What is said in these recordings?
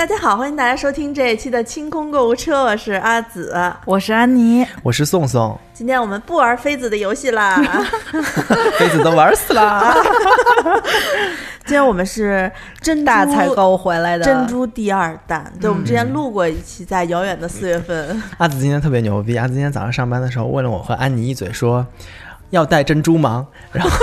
大家好，欢迎大家收听这一期的清空购物车，我是阿紫，我是安妮，我是宋宋。今天我们不玩妃子的游戏啦，妃子都玩死啦。今天我们是珍珠大采购回来的珍珠第二弹，对，我们之前录过一期，在遥远的四月份。阿紫今天特别牛逼，阿紫今天早上上班的时候问了我和安妮一嘴，说要带珍珠吗？然后。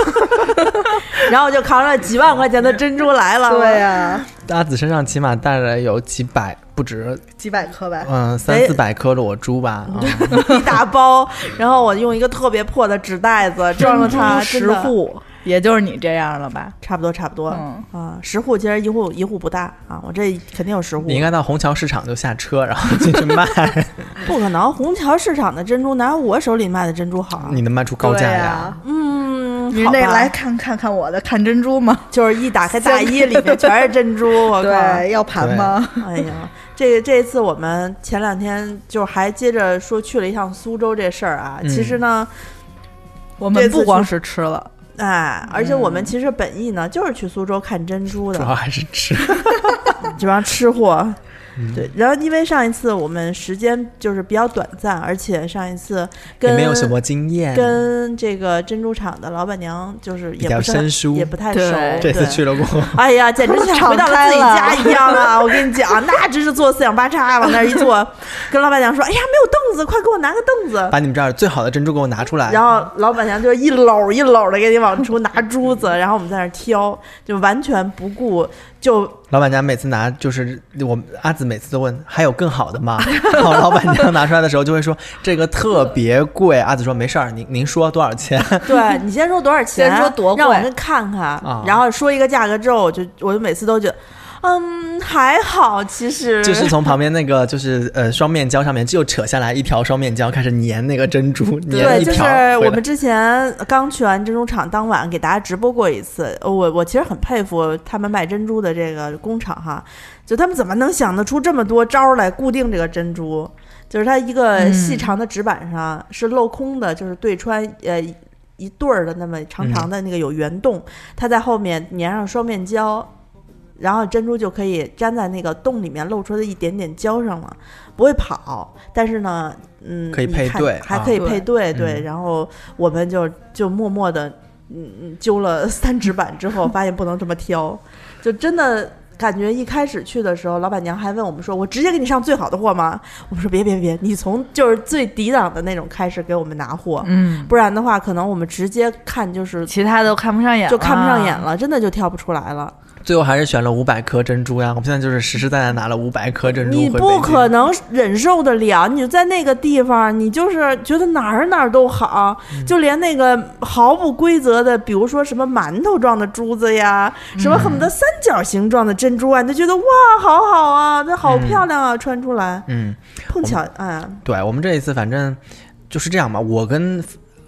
然后我就扛着几万块钱的珍珠来了。对呀，阿紫身上起码带了有几百，不止几百颗吧？嗯，三四百颗裸珠吧，一大包。然后我用一个特别破的纸袋子 装了它十户，也就是你这样了吧？差不多，差不多。嗯啊，十户其实一户一户不大啊，我这肯定有十户。你应该到虹桥市场就下车，然后进去卖。不可能，虹桥市场的珍珠哪有我手里卖的珍珠好？你能卖出高价呀？嗯。你得来看看看我的看珍珠吗？就是一打开大衣，里面全是珍珠。我对，要盘吗？哎呀，这这次我们前两天就还接着说去了一趟苏州这事儿啊。其实呢，我们不光是吃了，哎，而且我们其实本意呢就是去苏州看珍珠的，主要还是吃，这帮吃货。对，然后因为上一次我们时间就是比较短暂，而且上一次跟没有什么经验，跟这个珍珠厂的老板娘就是也不生疏，也不太熟。这次去了过，哎呀，简直像回到了自己家一样啊！我跟你讲，那真是坐四仰八叉往那一坐，跟老板娘说：“哎呀，没有凳子，快给我拿个凳子，把你们这儿最好的珍珠给我拿出来。”然后老板娘就一篓一篓的给你往出拿珠子，然后我们在那挑，就完全不顾。就老板娘每次拿，就是我阿紫每次都问还有更好的吗？然后老板娘拿出来的时候就会说这个特别贵。阿紫说没事儿，您您说多少钱？对你先说多少钱，先说多贵，让我们看看。然后说一个价格之后，我就我就每次都觉得。嗯，还好，其实就是从旁边那个就是呃双面胶上面就扯下来一条双面胶，开始粘那个珍珠，对，就是我们之前刚去完珍珠厂，当晚给大家直播过一次。我我其实很佩服他们卖珍珠的这个工厂哈，就他们怎么能想得出这么多招来固定这个珍珠？就是它一个细长的纸板上是镂空的，就是对穿呃一对儿的那么长长的那个有圆洞，它在后面粘上双面胶。然后珍珠就可以粘在那个洞里面露出的一点点胶上了，不会跑。但是呢，嗯，可以配对，还可以配对，对。然后我们就就默默的，嗯嗯，揪了 三指板之后，发现不能这么挑，就真的感觉一开始去的时候，老板娘还问我们说：“我直接给你上最好的货吗？”我们说：“别别别，你从就是最低档的那种开始给我们拿货，嗯，不然的话，可能我们直接看就是其他都看不上眼，就看不上眼了，真的就挑不出来了。”最后还是选了五百颗珍珠呀！我们现在就是实实在在拿了五百颗珍珠。你不可能忍受得了，你在那个地方，你就是觉得哪儿哪儿都好，就连那个毫不规则的，比如说什么馒头状的珠子呀，什么恨不得三角形状的珍珠啊，你就觉得哇，好好啊，那好漂亮啊，穿出来。嗯，碰巧啊，对我们这一次反正就是这样吧。我跟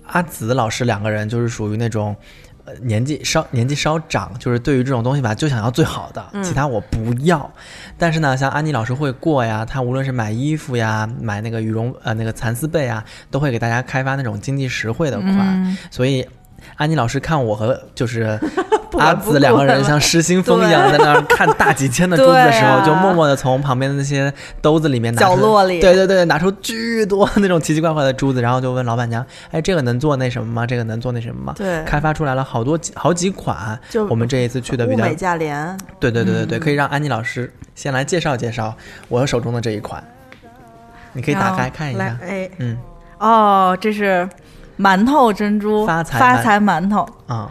阿紫老师两个人就是属于那种。年纪稍年纪稍长，就是对于这种东西吧，就想要最好的，其他我不要。但是呢，像安妮老师会过呀，她无论是买衣服呀，买那个羽绒呃那个蚕丝被啊，都会给大家开发那种经济实惠的款，所以。安妮老师看我和就是 阿紫两个人像失心疯一样在那儿看大几千的珠子的时候，就默默的从旁边的那些兜子里面拿角落里，对对对，拿出巨多那种奇奇怪怪的珠子，然后就问老板娘：“哎，这个能做那什么吗？这个能做那什么吗？”对，开发出来了好多好几款，就我们这一次去的比较美价廉。对对对对对，可以让安妮老师先来介绍介绍我手中的这一款，你可以打开看一下。哎，嗯，哦，这是。馒头珍珠发财发财馒头。啊，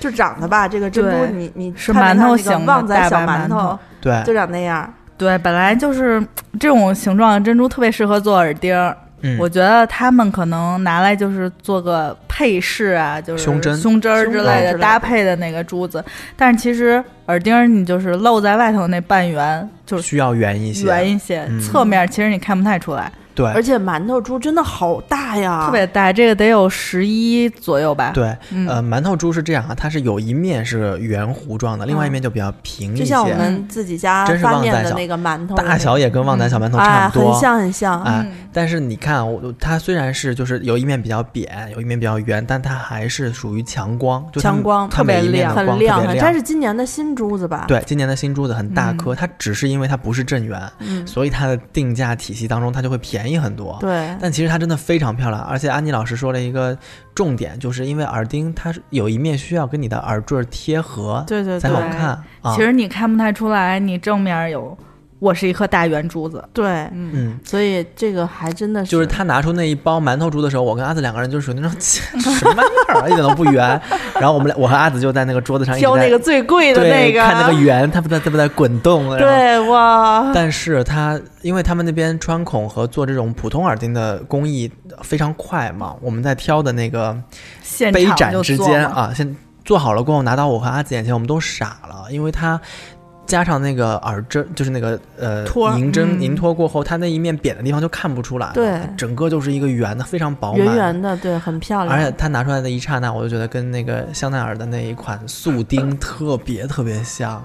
就长得吧，这个珍珠你你是馒头形的旺仔小馒头，对，就长那样。对，本来就是这种形状的珍珠特别适合做耳钉，嗯，我觉得他们可能拿来就是做个配饰啊，就是胸针。胸针儿之类的的。搭配的那个珠子。但是其实耳钉儿你就是露在外头那半圆，就是需要圆一些，圆一些，嗯。侧面其实你看不太出来，对，而且馒头珠真的好大呀，特别大，这个得有十一左右吧。对，嗯。呃，馒头珠是这样啊，它是有一面是圆弧状的，另外一面就比较平一些，就像我们自己家真是发旺仔小面的那个馒头大小也跟旺仔小馒头哎，差不多，很像很像。哎嗯，但是你看，我它虽然是就是有一面比较扁，有一面比较圆，但它还是属于强光，强光特别每一面的很亮它是今年的新珠子吧？，对，今年的新珠子很大颗，嗯。它只是因为它不是正圆，嗯，所以它的定价体系当中它就会便宜很多。对，但其实它真的非常漂亮，而且安妮老师说了一个重点，就是因为耳钉它是有一面需要跟你的耳坠贴合对对对才好看啊。其实你看不太出来，你正面有我是一颗大圆珠子。对，嗯，嗯，所以这个还真的是，就是他拿出那一包馒头珠的时候，我跟阿紫两个人就属于那种 什么玩意儿啊，一点都不圆。然后我们俩，我和阿紫就在那个桌子上一直 在挑那个最贵的对那个，看那个圆，它不在它不在滚动。对哇，但是它因为他们那边穿孔和做这种普通耳钉的工艺非常快嘛，我们在挑的那个现场杯盏之间啊，先做好了过后拿到我和阿紫眼前，我们都傻了，因为它。加上那个耳针，就是那个呃托银针嗯。银托过后，它那一面扁的地方就看不出来了，对。整个就是一个圆的，非常饱满，圆圆的，对，很漂亮。而且它拿出来的一刹那，我就觉得跟那个香奈儿的那一款素钉特别特别像，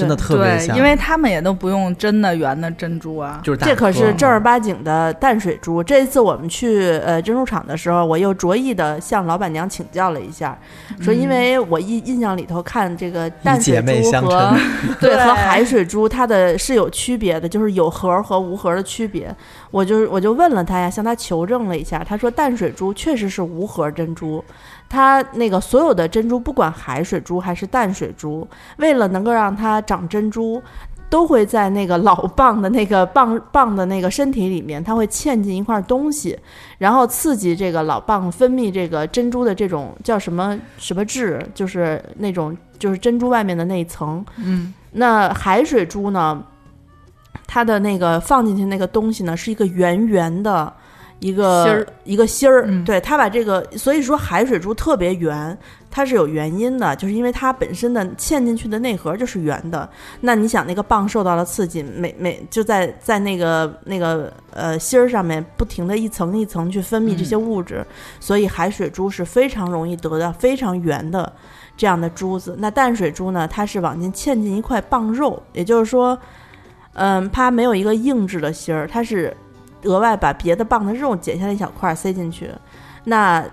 真的特别因为他们也都不用真的圆的珍珠啊。就是这可是正儿八经的淡水珠。这一次我们去呃珍珠厂的时候，我又着意的向老板娘请教了一下，说因为我印印象里头看这个淡水珠妹相和称 对对和海水珠它的是有区别的，就是有核和无核的区别。我就我就问了他呀，向他求证了一下，他说淡水珠确实是无核珍珠。它那个所有的珍珠，不管海水珠还是淡水珠，为了能够让它长珍珠，都会在那个老蚌的那个蚌蚌的那个身体里面，它会嵌进一块东西，然后刺激这个老蚌分泌这个珍珠的这种叫什么什么质，就是那种就是珍珠外面的那一层。嗯，那海水珠呢，它的那个放进去那个东西呢，是一个圆圆的。一个芯儿一个芯儿，嗯对它把这个，所以说海水珠特别圆，它是有原因的，就是因为它本身的嵌进去的内核就是圆的。那你想，那个蚌受到了刺激，每每就在在那个那个呃芯儿上面不停的一层一层去分泌这些物质，所以海水珠是非常容易得到非常圆的这样的珠子。那淡水珠呢，它是往进嵌进一块蚌肉，也就是说，嗯，它没有一个硬质的芯儿，它是额外把别的蚌的肉剪下来一小块儿塞进去。那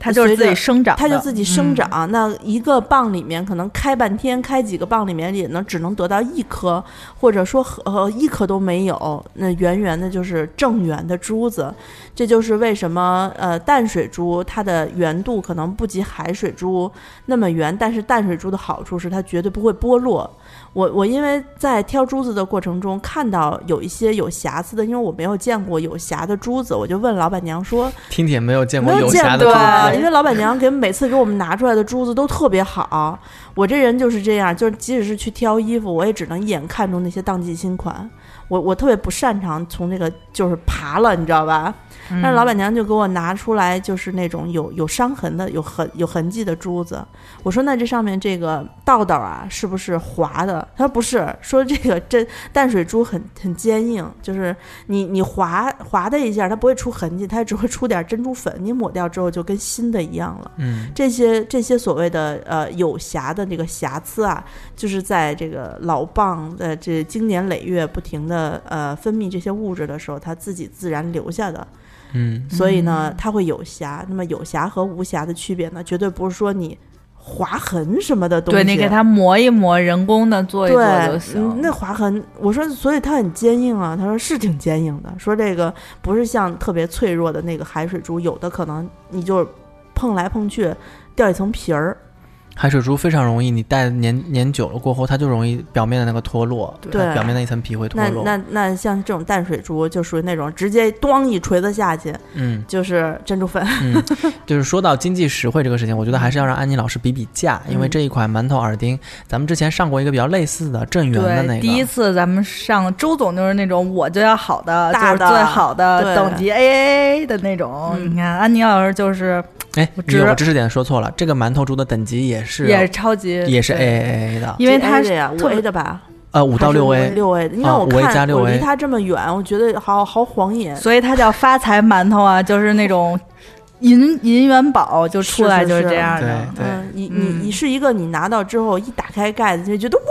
它就是自己生长，它就自己生嗯长。那一个蚌里面可能开半天，开几个蚌里面也能只能得到一颗，或者说呃一颗都没有。那圆圆的就是正圆的珠子，这就是为什么呃淡水珠它的圆度可能不及海水珠那么圆，但是淡水珠的好处是它绝对不会剥落。我我因为在挑珠子的过程中看到有一些有瑕疵的，因为我没有见过有瑕的珠子，我就问老板娘说。听听没有见过没有瑕的过珠子，因为老板娘给每次给我们拿出来的珠子都特别好。我这人就是这样，就是即使是去挑衣服，我也只能一眼看中那些当季新款。我我特别不擅长从那个就是爬了，你知道吧？嗯但是老板娘就给我拿出来，就是那种有有伤痕的、有痕有痕迹的珠子。我说那这上面这个道道啊，是不是滑的？他说不是，说这个真淡水珠很很坚硬，就是你你划划的一下，它不会出痕迹，它只会出点珍珠粉，你抹掉之后就跟新的一样了。嗯，这些这些所谓的呃有瑕的这个瑕疵啊，就是在这个老蚌的这经年累月不停的呃分泌这些物质的时候，它自己自然留下的。嗯，所以呢，它会有瑕。那么有瑕和无瑕的区别呢，绝对不是说你划痕什么的东西。对你给它磨一磨，人工的做一做就对，行嗯。那划痕，我说，所以它很坚硬啊。他说是挺坚硬的，说这个不是像特别脆弱的那个海水珠，有的可能你就碰来碰去掉一层皮儿。海水珠非常容易，你戴年年久了过后，它就容易表面的那个脱落，对表面那一层皮会脱落。那那像这种淡水珠就属于那种直接咣一锤子下去嗯就是珍珠粉。嗯，就是说到经济实惠这个事情，我觉得还是要让安妮老师比比价，因为嗯这一款馒头耳钉，咱们之前上过一个比较类似的正圆的那，个，第一次咱们上周总就是那种我就要好的，大的就是最好的等级 AAA 的那种。嗯你看安妮老师就是哎，我知你有个知识点说错了，这个馒头珠的等级也是也是超级，也是 AAA 的，因为它 A 是五特 A 的吧，呃，五到六 A，六 A 的，因为啊我 5A 加看 6A 我离它这么远，我觉得好好晃眼。所以它叫发财馒头啊，就是那种银银元宝就出来就是这样的。对嗯，你你嗯你是一个，你拿到之后一打开盖子就觉得哇，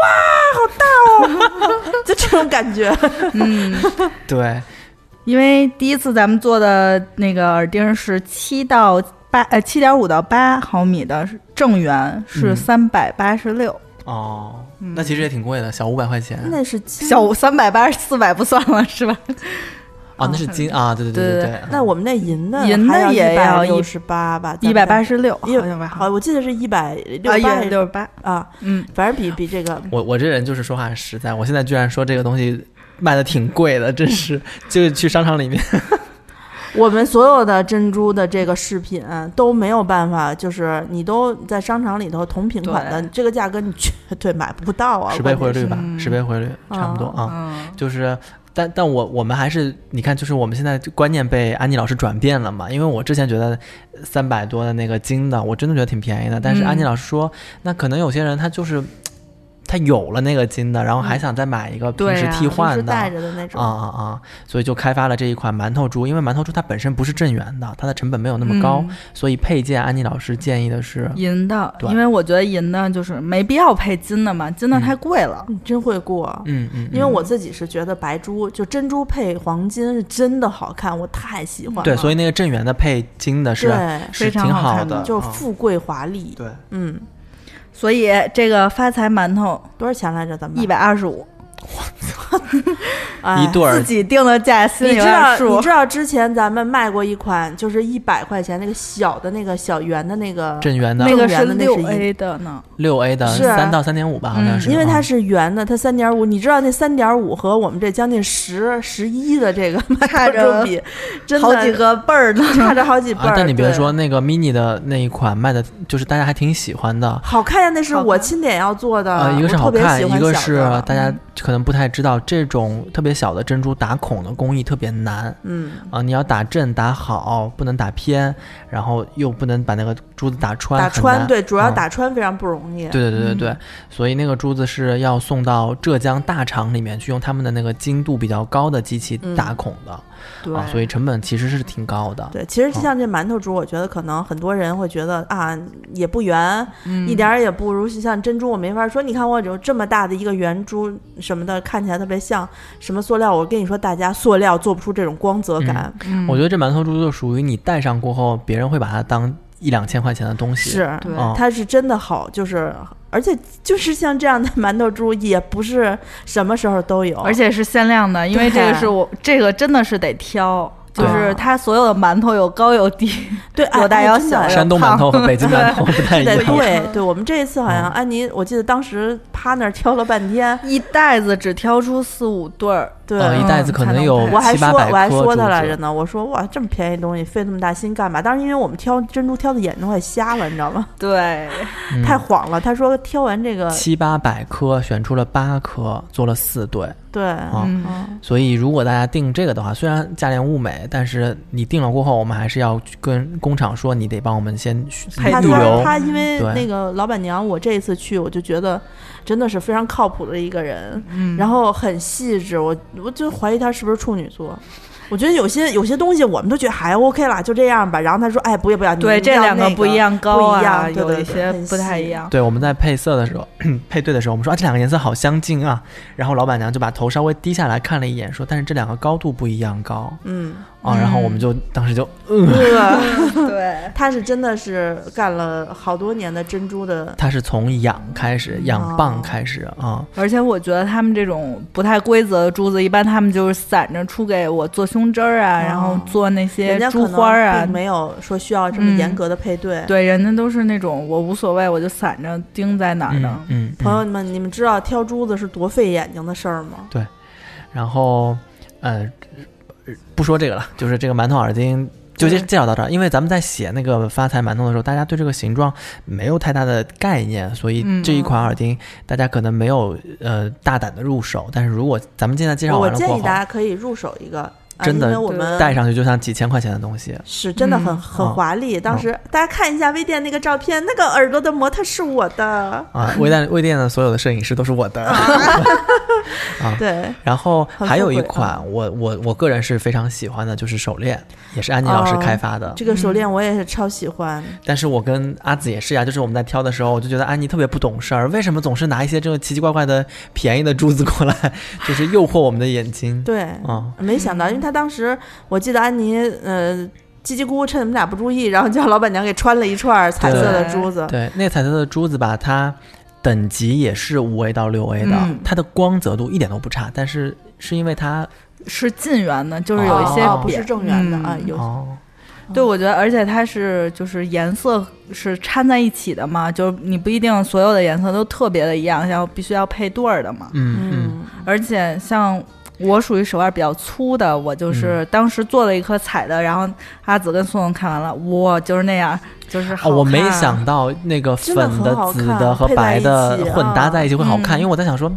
好大哦，就这种感觉。嗯，对，因为第一次咱们做的那个耳钉是七到八呃七点五到八毫米的正圆是嗯三百八十六，哦，嗯那其实也挺贵的，小五百块钱。那是金小三百八四百不算了是吧？啊，那是金啊，对对对对对。那我们那银的银的也要一六十八吧，一百八十六一好像吧？好，我记得是一百六八也六十八，啊，嗯，反正比比这个我我这人就是说话实在，我现在居然说这个东西卖的挺贵的，真是就是去商场里面，我们所有的珍珠的这个饰品都没有办法，就是你都在商场里头同品款的这个价格，你绝对买不到啊！十倍汇率吧，嗯十倍汇率差不多啊。嗯，就是，但但我我们还是你看，就是我们现在观念被安妮老师转变了嘛。因为我之前觉得三百多的那个金的，我真的觉得挺便宜的。但是嗯安妮老师说，那可能有些人他就是他有了那个金的，然后还想再买一个平时替换的。平时带着的那种啊啊啊！所以就开发了这一款馒头珠，因为馒头珠它本身不是正圆的，它的成本没有那么高，嗯所以配件安妮老师建议的是，银的，因为我觉得银的就是没必要配金的嘛，金的嗯太贵了。你真会过。嗯嗯，因为嗯我自己是觉得白珠就珍珠配黄金是真的好看，我太喜欢了。对，所以那个正圆的配金的是对是非常挺好好看的就是啊富贵华丽。对，嗯，所以这个发财馒头多少钱来着？咱们一百二十五，哎一对儿自己定的价心里有你知道你知。道之前咱们卖过一款，就是一百块钱那个小的那个小圆的那个，正圆的那个是六的那是银 A 的呢，六 A 的三到三点五吧，好像嗯是，啊因为它是圆的，它三点五，你知道那三点五和我们这将近十十一的这个差着比，真的好几个倍儿呢。差着好几倍儿。啊，但你别对说那个 mini 的那一款卖的，就是大家还挺喜欢的。好看呀，那是我亲点要做的，呃，一个好看，特别喜欢一个是小的大家可能不太知道，这种特别小的珍珠打孔的工艺特别难。嗯，啊、你要打正打好，不能打偏，然后又不能把那个珠子打穿，打穿对，主要嗯打穿非常不容易。对对对对对，嗯所以那个珠子是要送到浙江大厂里面去，用他们的那个精度比较高的机器嗯打孔的、对啊，所以成本其实是挺高的。对，其实嗯像这馒头珠，我觉得可能很多人会觉得啊，也不圆，嗯一点儿也不如像珍珠。我没法说，你看我有这么大的一个圆珠什么的，看起来特别像什么塑料。我跟你说，大家塑料做不出这种光泽感。嗯我觉得这馒头珠就属于你戴上过后，别人会把它当一两千块钱的东西。是，对。嗯。它是真的好，就是而且就是像这样的馒头珠，也不是什么时候都有，而且是限量的，因为这个是我这个真的是得挑，就是它所有的馒头有高有低，对有大有小山东馒头和北京馒头 不太一对样。对对，我们这一次好像嗯安妮，我记得当时趴那儿挑了半天，一袋子只挑出四五对儿，对，呃，一袋子可能有嗯我还说七八百颗我还说他来着呢，我说哇，这么便宜东西费那么大心干嘛？当时因为我们挑珍珠挑的眼睛快瞎了，你知道吗？对，嗯太晃了。他说挑完这个，七八百颗，选出了八颗，做了四对。对，嗯嗯，所以如果大家订这个的话，虽然价廉物美，但是你订了过后，我们还是要跟工厂说，你得帮我们先配预留。他因为那个老板娘，我这一次去我就觉得真的是非常靠谱的一个人，嗯，然后很细致，我我就怀疑他是不是处女座。我觉得有些有些东西我们都觉得还 OK 了，就这样吧。然后他说：“哎，不要不要，你对这两个不一样高一样对有一些不太一样。对，我们在配色的时候，配对的时候，我们说啊，这两个颜色好相近啊。然后老板娘就把头稍微低下来看了一眼，说，但是这两个高度不一样高。嗯，啊，然后我们就当时就呃，对，他是真的是干了好多年的珍珠的，他是从养开始，养蚌哦开始啊，而且我觉得他们这种不太规则的珠子，一般他们就是散着出给我做胸针儿啊，哦然后做那些人家可珠花儿啊。没有说需要这么嗯严格的配对。对，人家都是那种我无所谓，我就散着钉在哪儿的。嗯，嗯朋友们，你们知道挑珠子是多费眼睛的事儿吗？对然后，呃，不说这个了，就是这个馒头耳钉就介介绍到这儿。因为咱们在写那个发财馒头的时候，大家对这个形状没有太大的概念，所以嗯这一款耳钉大家可能没有呃大胆的入手。但是如果咱们现在介绍我建议大，家可以入手一个，啊真的我们戴上去就像几千块钱的东西。是真的很、嗯很哦华丽。当时大家看一下微店那个照片，那个耳朵的模特是我的。啊，微店微店的所有的摄影师都是我的。啊对，然后还有一款，我我我个人是非常喜欢的，就是手链，也是安妮老师哦开发的。这个手链我也是超喜欢。但是我跟阿紫也是呀，就是我们在挑的时候，我就觉得安妮特别不懂事儿，为什么总是拿一些这个奇奇怪怪的便宜的珠子过来，就是诱惑我们的眼睛。对，啊、没想到，因为他当时我记得安妮呃叽叽咕咕趁你们俩不注意，然后叫老板娘给穿了一串彩色的珠子。对，那彩色的珠子吧，它等级也是五 A 到六 A 的，嗯它的光泽度一点都不差，但是是因为它是近圆的，就是有一些哦不是正圆的嗯啊，有哦，对，我觉得，而且它是就是颜色是掺在一起的嘛，就是你不一定所有的颜色都特别的一样，要必须要配对儿的嘛。嗯，而且像我属于手腕比较粗的，我就是嗯当时做了一颗彩的，然后阿紫跟宋宋看完了，哇，就是那样，就是好哦，我没想到那个粉的紫的和白的混搭在一起会好看，嗯因为我在想说，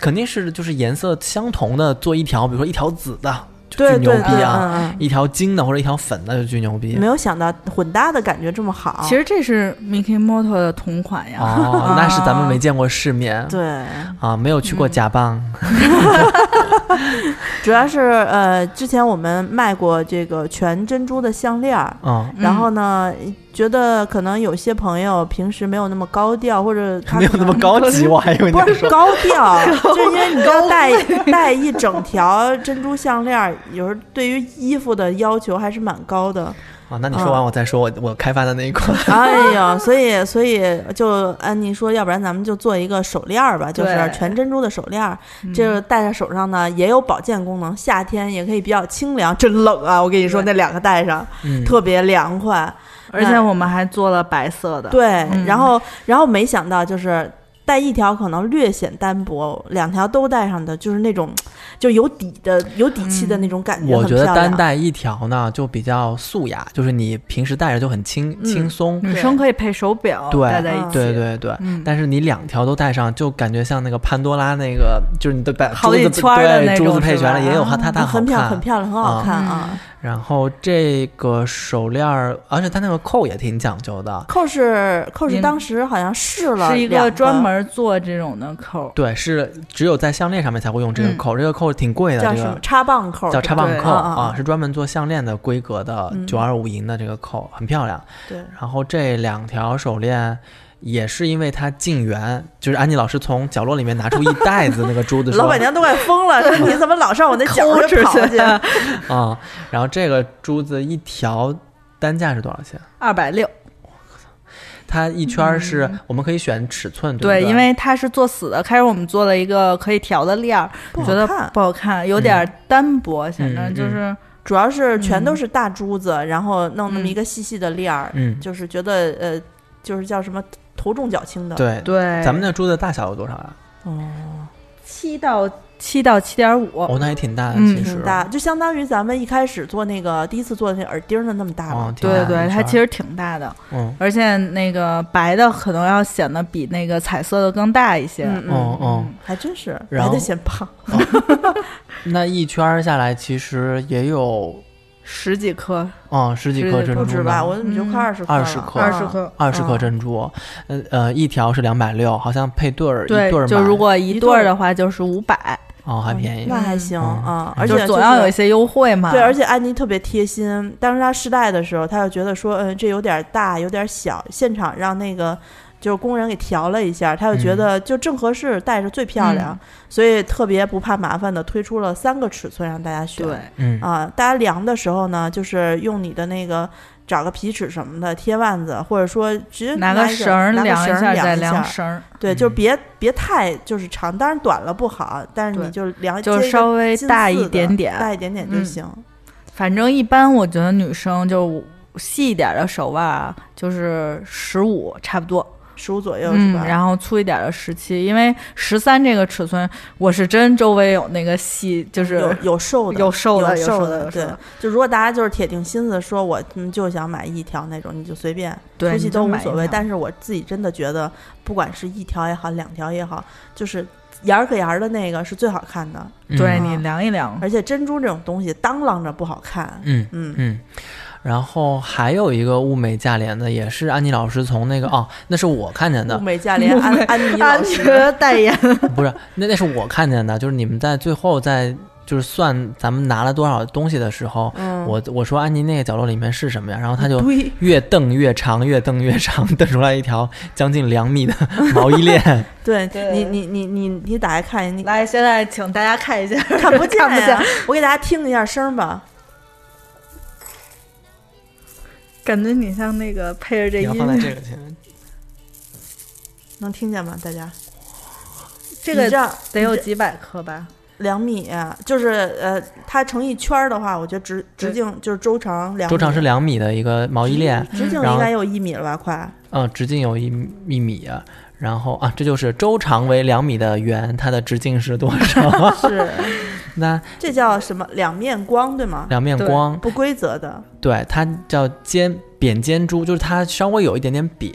肯定是就是颜色相同的做一条，比如说一条紫的就对巨牛逼啊，嗯一条金的或者一条粉的就巨牛逼嗯，没。有想到混搭的感觉这么好。其实这是 Mickey Moto 的同款呀。哦，那是咱们没见过世面。对，啊，没有去过假蚌，主要是呃，之前我们卖过这个全珍珠的项链儿，嗯，然后呢，觉得可能有些朋友平时没有那么高调，或者他没有那么高级，我还以为你不要说。是高调，就因为你要戴戴一整条珍珠项链儿，有时候对于衣服的要求还是蛮高的。啊。那你说完我再说我我开发的那一款。哎呀，所以所以就安妮说，要不然咱们就做一个手链儿吧，就是全珍珠的手链儿，嗯这戴在手上呢也有保健功能，夏天也可以比较清凉。真冷啊，我跟你说，那两个戴上嗯，特别凉快。而且我们还做了白色的。对，嗯然后然后没想到就是戴一条可能略显单薄，两条都戴上的就是那种就有底的、有底气的那种感觉，我觉得。单戴一条呢就比较素雅，就是你平时戴着就很轻嗯轻松。女生可以配手表对戴在一起。对对对，嗯，但是你两条都戴上，就感觉像那个潘多拉那个，就是你的把好珠子几圈那种是子配全了，也有它它它好很漂亮，很漂亮，很好啊看啊！然后这个手链儿，而且它那个扣也挺讲究的。扣是扣是当时好像试了是一个专门做这种的扣。对，是只有在项链上面才会用这个嗯。扣，这个扣挺贵的，这个叫什么？插棒扣，叫插棒扣啊是专门做项链的规格的嗯。九二五银的这个扣，很漂亮。对，然后这两条手链也是因为他进园，就是安妮老师从角落里面拿出一袋子那个珠子，老板娘都快疯了，说你怎么老上我那脚抠出上跑去？啊、然后这个珠子一条单价是多少钱？二百六，它一圈儿是、我们可以选尺寸，对？因为它是做死的。开始我们做了一个可以调的链儿，觉得看不好看，有点单薄，显得嗯就是主要是全都是大珠子，然后弄那么嗯一个细细的链儿，嗯，就是觉得呃，就是叫什么头重脚轻的。对，对咱们那个珠子大小有多少啊？哦，七到七到七点五。哦，那也挺大的，嗯其实挺大，就相当于咱们一开始做那个第一次做的那耳钉的那么大了。哦，大对对，它其实挺大的，嗯而且那个白的可能要显得比那个彩色的更大一些。嗯嗯，还真是白的显胖。那一圈下来其实也有十几颗，哦十几颗珍珠不止吧？我怎么就快二十20颗二十颗。二十颗嗯珍珠，呃呃，一条是两百六，好像配对儿一对就如果一一对儿的话，就是五百，哦还便宜那还行嗯啊，而就且总要有一些优惠嘛。对，而且安妮特别贴心。当时她试戴的时候，她就觉得说，嗯，这有点大，有点小。现场让那个就是工人给调了一下，他就觉得就正合适，戴着最漂亮，嗯。所以特别不怕麻烦的推出了三个尺寸让大家选。对，嗯。啊，大家量的时候呢，就是用你的那个找个皮尺什么的贴腕子，或者说直接拿个个绳儿拿个绳儿量下，再量一下。量绳儿，对，就是别别太就是长，当然短了不好，但是你就量就稍微大一点点。大一点点就嗯。行。反正一般我觉得女生就细一点的手腕啊，就是十五差不多，十五左右是嗯，吧？然后粗一点的十七，因为十三这个尺寸，我是真周围有那个细，就是有有瘦的，有瘦的有有瘦的的，对。就如果大家就是铁定心思说我嗯就想买一条那种，你就随便对粗细都无所谓。但是我自己真的觉得，不管是一条也好，两条也好，就是沿儿可沿儿的那个是最好看的。嗯对你量一量，而且珍珠这种东西当啷着不好看。嗯嗯嗯，然后还有一个物美价廉的，也是安妮老师从那个哦，那是我看见的。物，美价廉，安安妮老安师，代言，不是，那那是我看见的，就是你们在最后在就是算咱们拿了多少东西的时候，嗯，我我说安妮那个角落里面是什么呀？然后他就，越瞪越长，越瞪越长，瞪出来一条将近两米的毛衣链。对对。你你你你你打开看，一下来，现在请大家看一下，看不见看不见，我给大家听一下声吧。感觉你像那个配着这你要放在音，这个前面，能听见吗？大家？这个这得有几百克吧？两米，就是呃，它成一圈儿的话，我觉得直直径就是周长两米，周长是两米的一个毛衣链，直径应该有一米了吧？快，嗯，直径有一一米啊。然后啊，这就是周长为两米的圆，它的直径是多少？是那这叫什么？两面光对吗？两面光，不规则的，对，它叫尖扁尖珠，就是它稍微有一点点扁，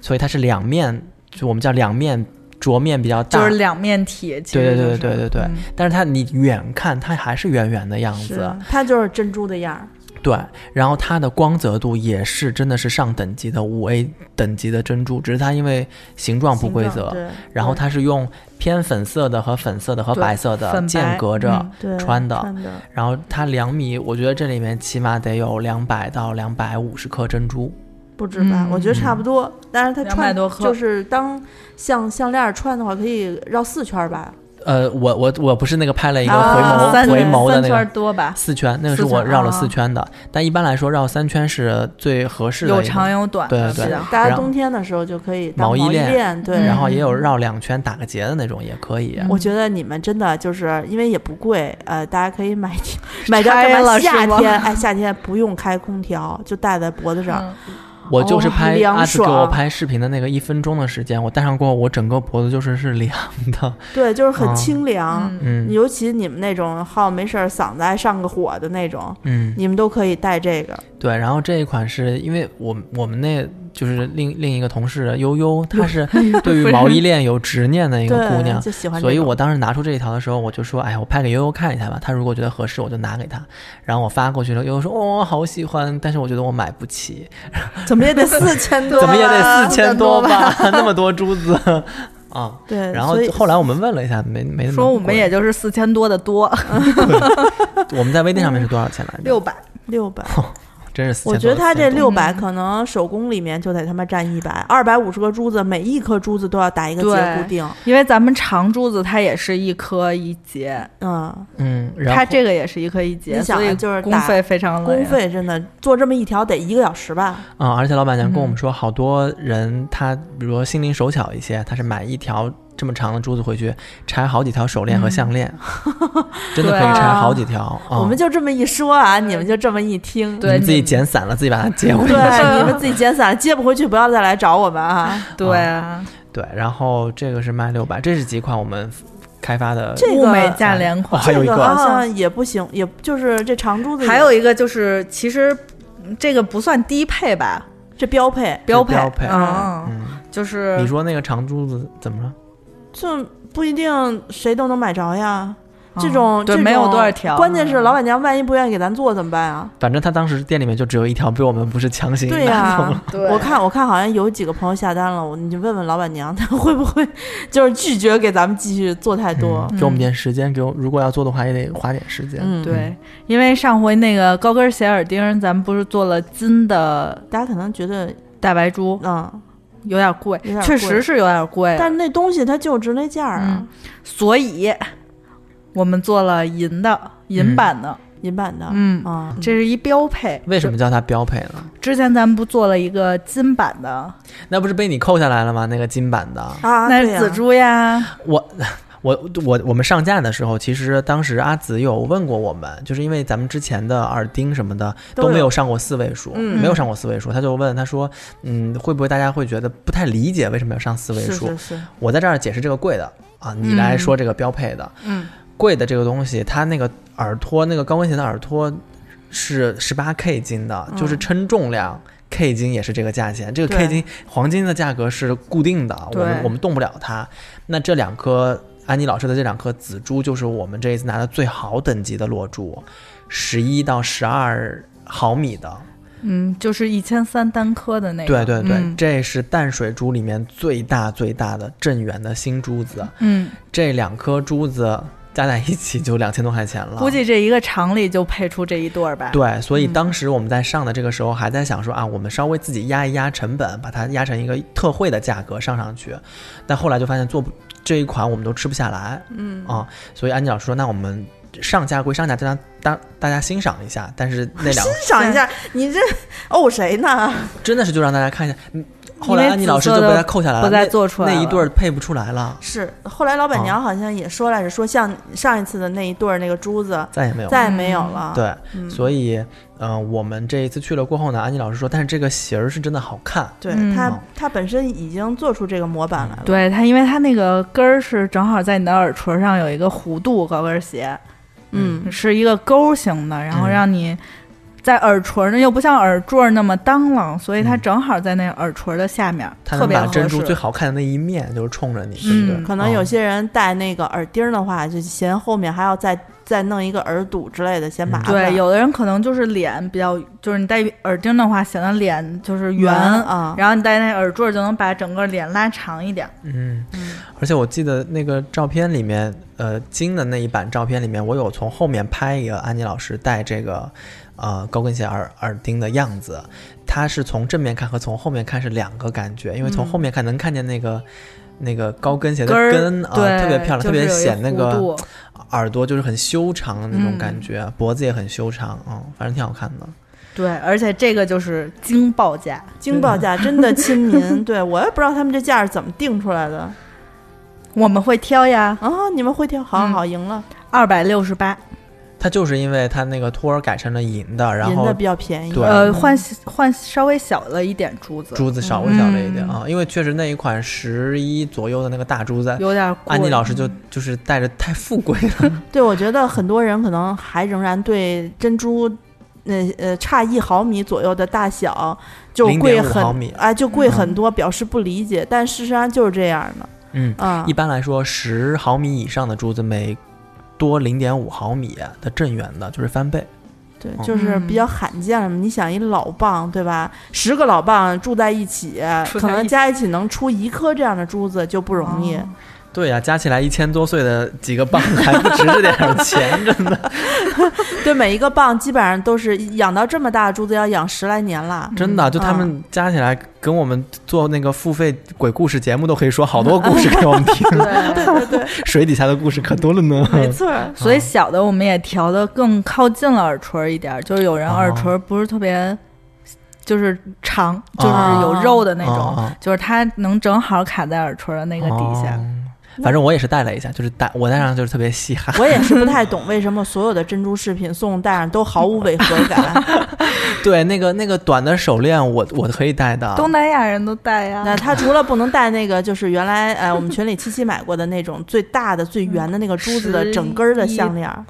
所以它是两面，就我们叫两面桌面比较大。就是两面体，其对对对对对对嗯但是它你远看它还是圆圆的样子，它就是珍珠的样儿。对，然后它的光泽度也是真的是上等级的五 A 等级的珍珠，只是它因为形状不规则，然后它是用偏粉色的和粉色的和白色的间隔着穿的，穿的，然后它两米，我觉得这里面起码得有两百到两百五十克珍珠。不止吧？嗯我觉得差不多。但是它200穿就是当项项链儿穿的话，可以绕四圈儿吧？呃，我我我不是那个拍了一个啊回眸、三回眸的那个多吧，四圈，那个是我绕了啊四圈的。但一般来说，绕三圈是最合适的有。长有短的，对对比较好大家冬天的时候就可以毛衣衣链对，嗯然后也有绕两圈打个结的那种，也可以。嗯我觉得你们真的就是因为也不贵，呃，大家可以买 买点拆干嘛？了是吗夏天哎，夏天不用开空调，就戴在脖子上。嗯我就是哦拍、凉阿紫给我拍视频的那个一分钟的时间，我戴上过后，我整个脖子就是是凉的。对，就是很啊清凉。嗯嗯尤其你们那种好没事儿嗓子爱上个火的那种，嗯，你们都可以戴这个。对。然后这一款是因为我我们那就是另另一个同事悠悠，她是对于毛衣链有执念的一个姑，娘，就喜欢。所以我当时拿出这一条的时候，我就说，哎呀，我拍给悠悠看一下吧。她如果觉得合适，我就拿给她。然后我发过去了，悠悠说，哦，好喜欢，但是我觉得我买不起，怎么也得四千多，怎么也得四千多多吧，那么多珠子啊。对，然后后来我们问了一下，没没说我们也就是四千多的多，我们在微店上面是多少钱来着？六百，六百。我觉得他这六百嗯可能手工里面就得他妈占一百，二百五十个珠子，每一颗珠子都要打一个结固定。因为咱们长珠子它也是一颗一结，嗯，嗯，它这个也是一颗一结，你想啊所以就是打工费非常累工费真的做这么一条得一个小时吧？啊、而且老板娘跟我嗯们说，好多人他比如说心灵手巧一些，他是买一条这么长的珠子回去拆好几条手链和项链，真的可以拆好几条。啊我们就这么一说啊，你们就这么一听。对你们自己你剪散了，自己把它接回去。对，你们自己剪散了，接不回去不要再来找我们啊！对啊，对，然后这个是卖六百，这是几款我们开发的。这个物美价廉哦，款。还有一个这个好像也不行，也就是这长珠子，还有一个就是，其实嗯这个不算低配吧，这标配，标配，标配嗯，嗯，就是你说那个长珠子怎么了？这不一定谁都能买着呀。这嗯种没有多少条，关键是嗯。老板娘万一不愿意给咱做怎么办啊？反正他当时店里面就只有一条，被我们不是强行对拿呀、我看我看好像有几个朋友下单了，我你就问问老板娘，她会不会就是拒绝给咱们继续做太多？嗯给我们点时间，给我如果要做的话，也得花点时间。嗯，对，因为上回那个高跟鞋耳钉，咱们不是做了金的大家可能觉得大白猪，嗯，有点贵，点贵确实是有点贵。但是那东西它就值那价儿啊嗯，所以我们做了银的银版的，银版的，嗯啊，这是一标配。为什么叫它标配呢？之前咱们不做了一个金版的，那不是被你扣下来了吗？那个金版的，啊？那是紫珠呀。我。我我我们上架的时候，其实当时阿紫有问过我们，就是因为咱们之前的耳钉什么的都没有上过四位数，嗯没有上过四位数，他就问他说，嗯，会不会大家会觉得不太理解为什么要上四位数？是是是，我在这儿解释这个贵的啊，你来说这个标配的。嗯，贵的这个东西，它那个耳托，那个高跟鞋的耳托是十八 K 金的，嗯就是称重量。K 金也是这个价钱，这个 K 金黄金的价格是固定的，我们我们动不了它。那这两颗安妮老师的这两颗紫珠，就是我们这一次拿的最好等级的裸珠，十一到十二毫米的，嗯，就是一千三单颗的那个。对对对，嗯这是淡水珠里面最大最大的正圆的新珠子，嗯，这两颗珠子加在一起就两千多块钱了，估计这一个厂里就配出这一对儿吧。对，所以嗯当时我们在上的这个时候还在想说啊，我们稍微自己压一压成本，把它压成一个特惠的价格上上去。但后来就发现做不这一款我们都吃不下来，嗯啊，所以安吉老师说，那我们上架归上架，大家大大家欣赏一下，但是那两 欣赏一下，你这哦谁呢？真的是就让大家看一下。嗯后来安妮老师就被他扣下来了，不再那做出来了那一对儿配不出来了，是后来老板娘好像也说来着，说像上一次的那一对儿那个珠子再也没有了。再也没有了。对，嗯所以，嗯、我们这一次去了过后呢，安妮老师说，但是这个鞋儿是真的好看，对，嗯它它本身已经做出这个模板来了。对它，因为它那个跟儿是正好在你的耳垂上有一个弧度，高跟鞋嗯，是一个钩型的，然后嗯让你在耳垂呢又不像耳坠那么当啷，所以它嗯正好在那耳垂的下面，它能特别合把珍珠最。好看的那一面就是冲着你，对不对？嗯可能有哦些人戴那个耳钉儿的话，就嫌后面还要再再弄一个耳堵之类的，嫌麻烦。对，有的人可能就是脸比较，就是你戴耳钉的话，显得脸就是圆啊然后你戴那耳坠就能把整个脸拉长一点。嗯，而且我记得那个照片里面，呃，金的那一版照片里面，我有从后面拍一个安妮老师戴这个呃高跟鞋耳耳钉的样子，它是从正面看和从后面看是两个感觉，因为从嗯后面看能看见那个。那个高跟鞋的跟啊，对，特别漂亮，特别显那个耳朵就是很修长的那种嗯感觉，脖子也很修长，嗯，反正挺好看的。对，而且这个就是惊报价，惊报价真的亲民。对我也不知道他们这价是怎么定出来的我们会挑呀，啊！你们会挑，好好嗯好，赢了，二百六十八，它就是因为它那个托儿改成了银的，然后银的比较便宜。对。呃，换换稍微小了一点珠子，珠子稍微小了一点嗯。啊，因为确实那一款十一左右的那个大珠子，有点贵。安妮老师就就是戴着太富贵了，对，我觉得很多人可能还仍然对珍珠，那呃，差一毫米左右的大小就贵很米，哎，就贵嗯。很多，表示不理解。但事实上就是这样的，嗯，啊一，般来说十毫米以上的珠子每多零点五毫米的正圆的，就是翻倍。对，嗯就是比较罕见了嘛。你想一老蚌，对吧？十个老蚌住在一起，可能加一起能出一颗这样的珠子就不容易。哦对呀、加起来一千多岁的几个蚌还不值这点儿钱，真的，对，每一个蚌基本上都是养到这么大的珠子要养十来年了。真的，就他们加起来跟我们做那个付费鬼故事节目都可以说好多故事给我们听，对对对，水底下的故事可多了呢。没错儿。所以小的我们也调的更靠近了耳垂一点儿，就是有人耳垂不是特别，就是长，就是有肉的那种，哦就是它能正好卡在耳垂的那个底下。哦反正我也是戴了一下，就是戴我戴上就是特别稀罕。我也是不太懂为什么所有的珍珠饰品送戴上都毫无违和感。对，那个那个短的手链我我可以戴的。东南亚人都戴呀，那他除了不能戴那个，就是原来呃我们群里七七买过的那种最大的、最圆的那个珠子的整根儿的项链儿，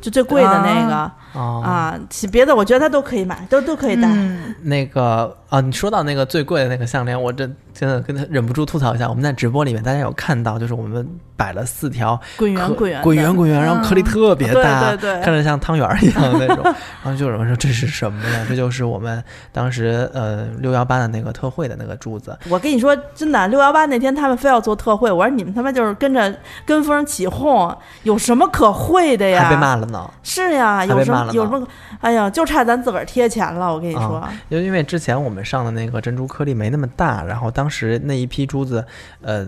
就最贵的那个哦啊，其别的我觉得他都可以买，都都可以戴。嗯，那个啊，你说到那个最贵的那个项链，我真真的跟他忍不住吐槽一下。我们在直播里面大家有看到，就是我们摆了四条滚圆滚圆滚圆滚圆，然后颗粒特别对大，对对看着像汤圆儿一样的那种。然后就有人说这是什么呀？这就是我们当时呃六幺八的那个特惠的那个珠子。我跟你说，真的，六幺八那天他们非要做特惠，我说你们他妈就是跟着跟风起哄，有什么可会的呀？还被骂了呢，是呀，有什么有什么？哎呀，就差咱自个儿贴钱了。我跟你说，就因为之前我们上的那个珍珠颗粒没那么大，然后当当时那一批珠子，呃。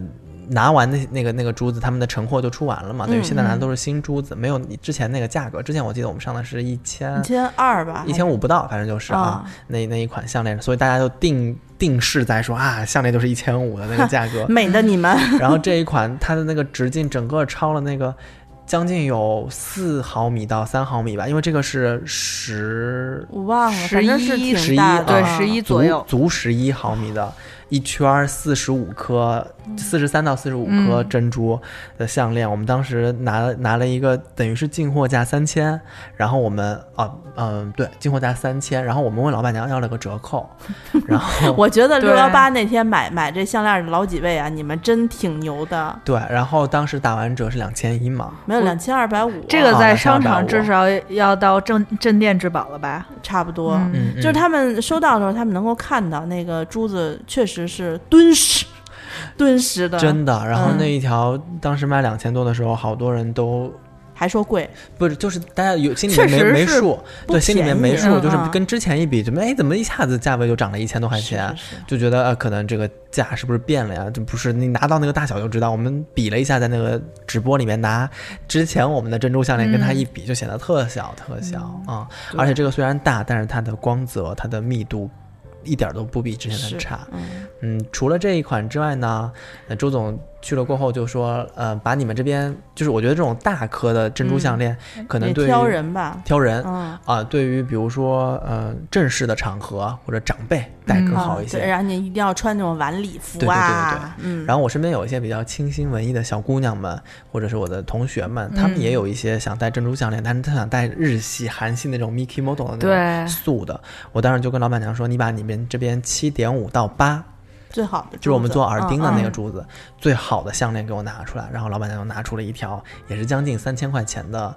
拿完那那个那个珠子，他们的成货就出完了嘛，等于嗯现在拿的都是新珠子，没有你之前那个价格。之前我记得我们上的是一千一千二吧，一千五不到，反正就是啊啊，那那一款项链，所以大家就定定势在说啊，项链就是一千五的那个价格。美的你们，然后这一款它的那个直径整个超了那个将近有四毫米到三毫米吧，因为这个是十我忘了，十反正是一十一挺大的，对啊十一足左右足十一毫米的一圈儿四十五颗，四十三到四十五颗嗯珍珠的项链。我们当时拿了拿了一个等于是进货价三千，然后我们啊嗯、对进货价三千，然后我们问老板娘要了个折扣，然后我觉得对六幺八那天买买这项链的老几位啊，你们真挺牛的，对，然后当时打完折是两千一嘛，没有两千二百五，这个啊在商场至少要到镇镇店之宝了吧？差不多。就是他们收到的时候，他们能够看到那个珠子确实是敦实、敦实的，真的。然后嗯那一条当时卖两千多的时候，好多人都还说贵，不是，就是大家有心里面没没数，对，心里面没数，就是嗯跟之前一比，怎么哎怎么一下子价位就涨了一千多块钱，是是是就觉得呃可能这个价是不是变了呀？就不是你拿到那个大小就知道。我们比了一下，在那个直播里面拿之前我们的珍珠项链跟它一比，就显得特小特小啊、而且这个虽然大，但是它的光泽、它的密度。一点都不比之前的差，嗯，嗯，除了这一款之外呢，那，周总去了过后就说，呃，把你们这边就是我觉得这种大颗的珍珠项链，可能对于挑人吧，挑人嗯。啊，对于比如说呃正式的场合或者长辈戴更嗯好一些。啊对，然后你一定要穿那种晚礼服对对对对，嗯，然后我身边有一些比较清新文艺的小姑娘们，或者是我的同学们，她们嗯也有一些想戴珍珠项链，但是她想戴日系、韩系那种 Mickey Model 的那对种素的。我当时就跟老板娘说，你把你们这边七点五到八，最好的就是我们做耳钉的那个嗯珠子，最好的项链给我拿出来。然后老板娘又拿出了一条也是将近三千块钱的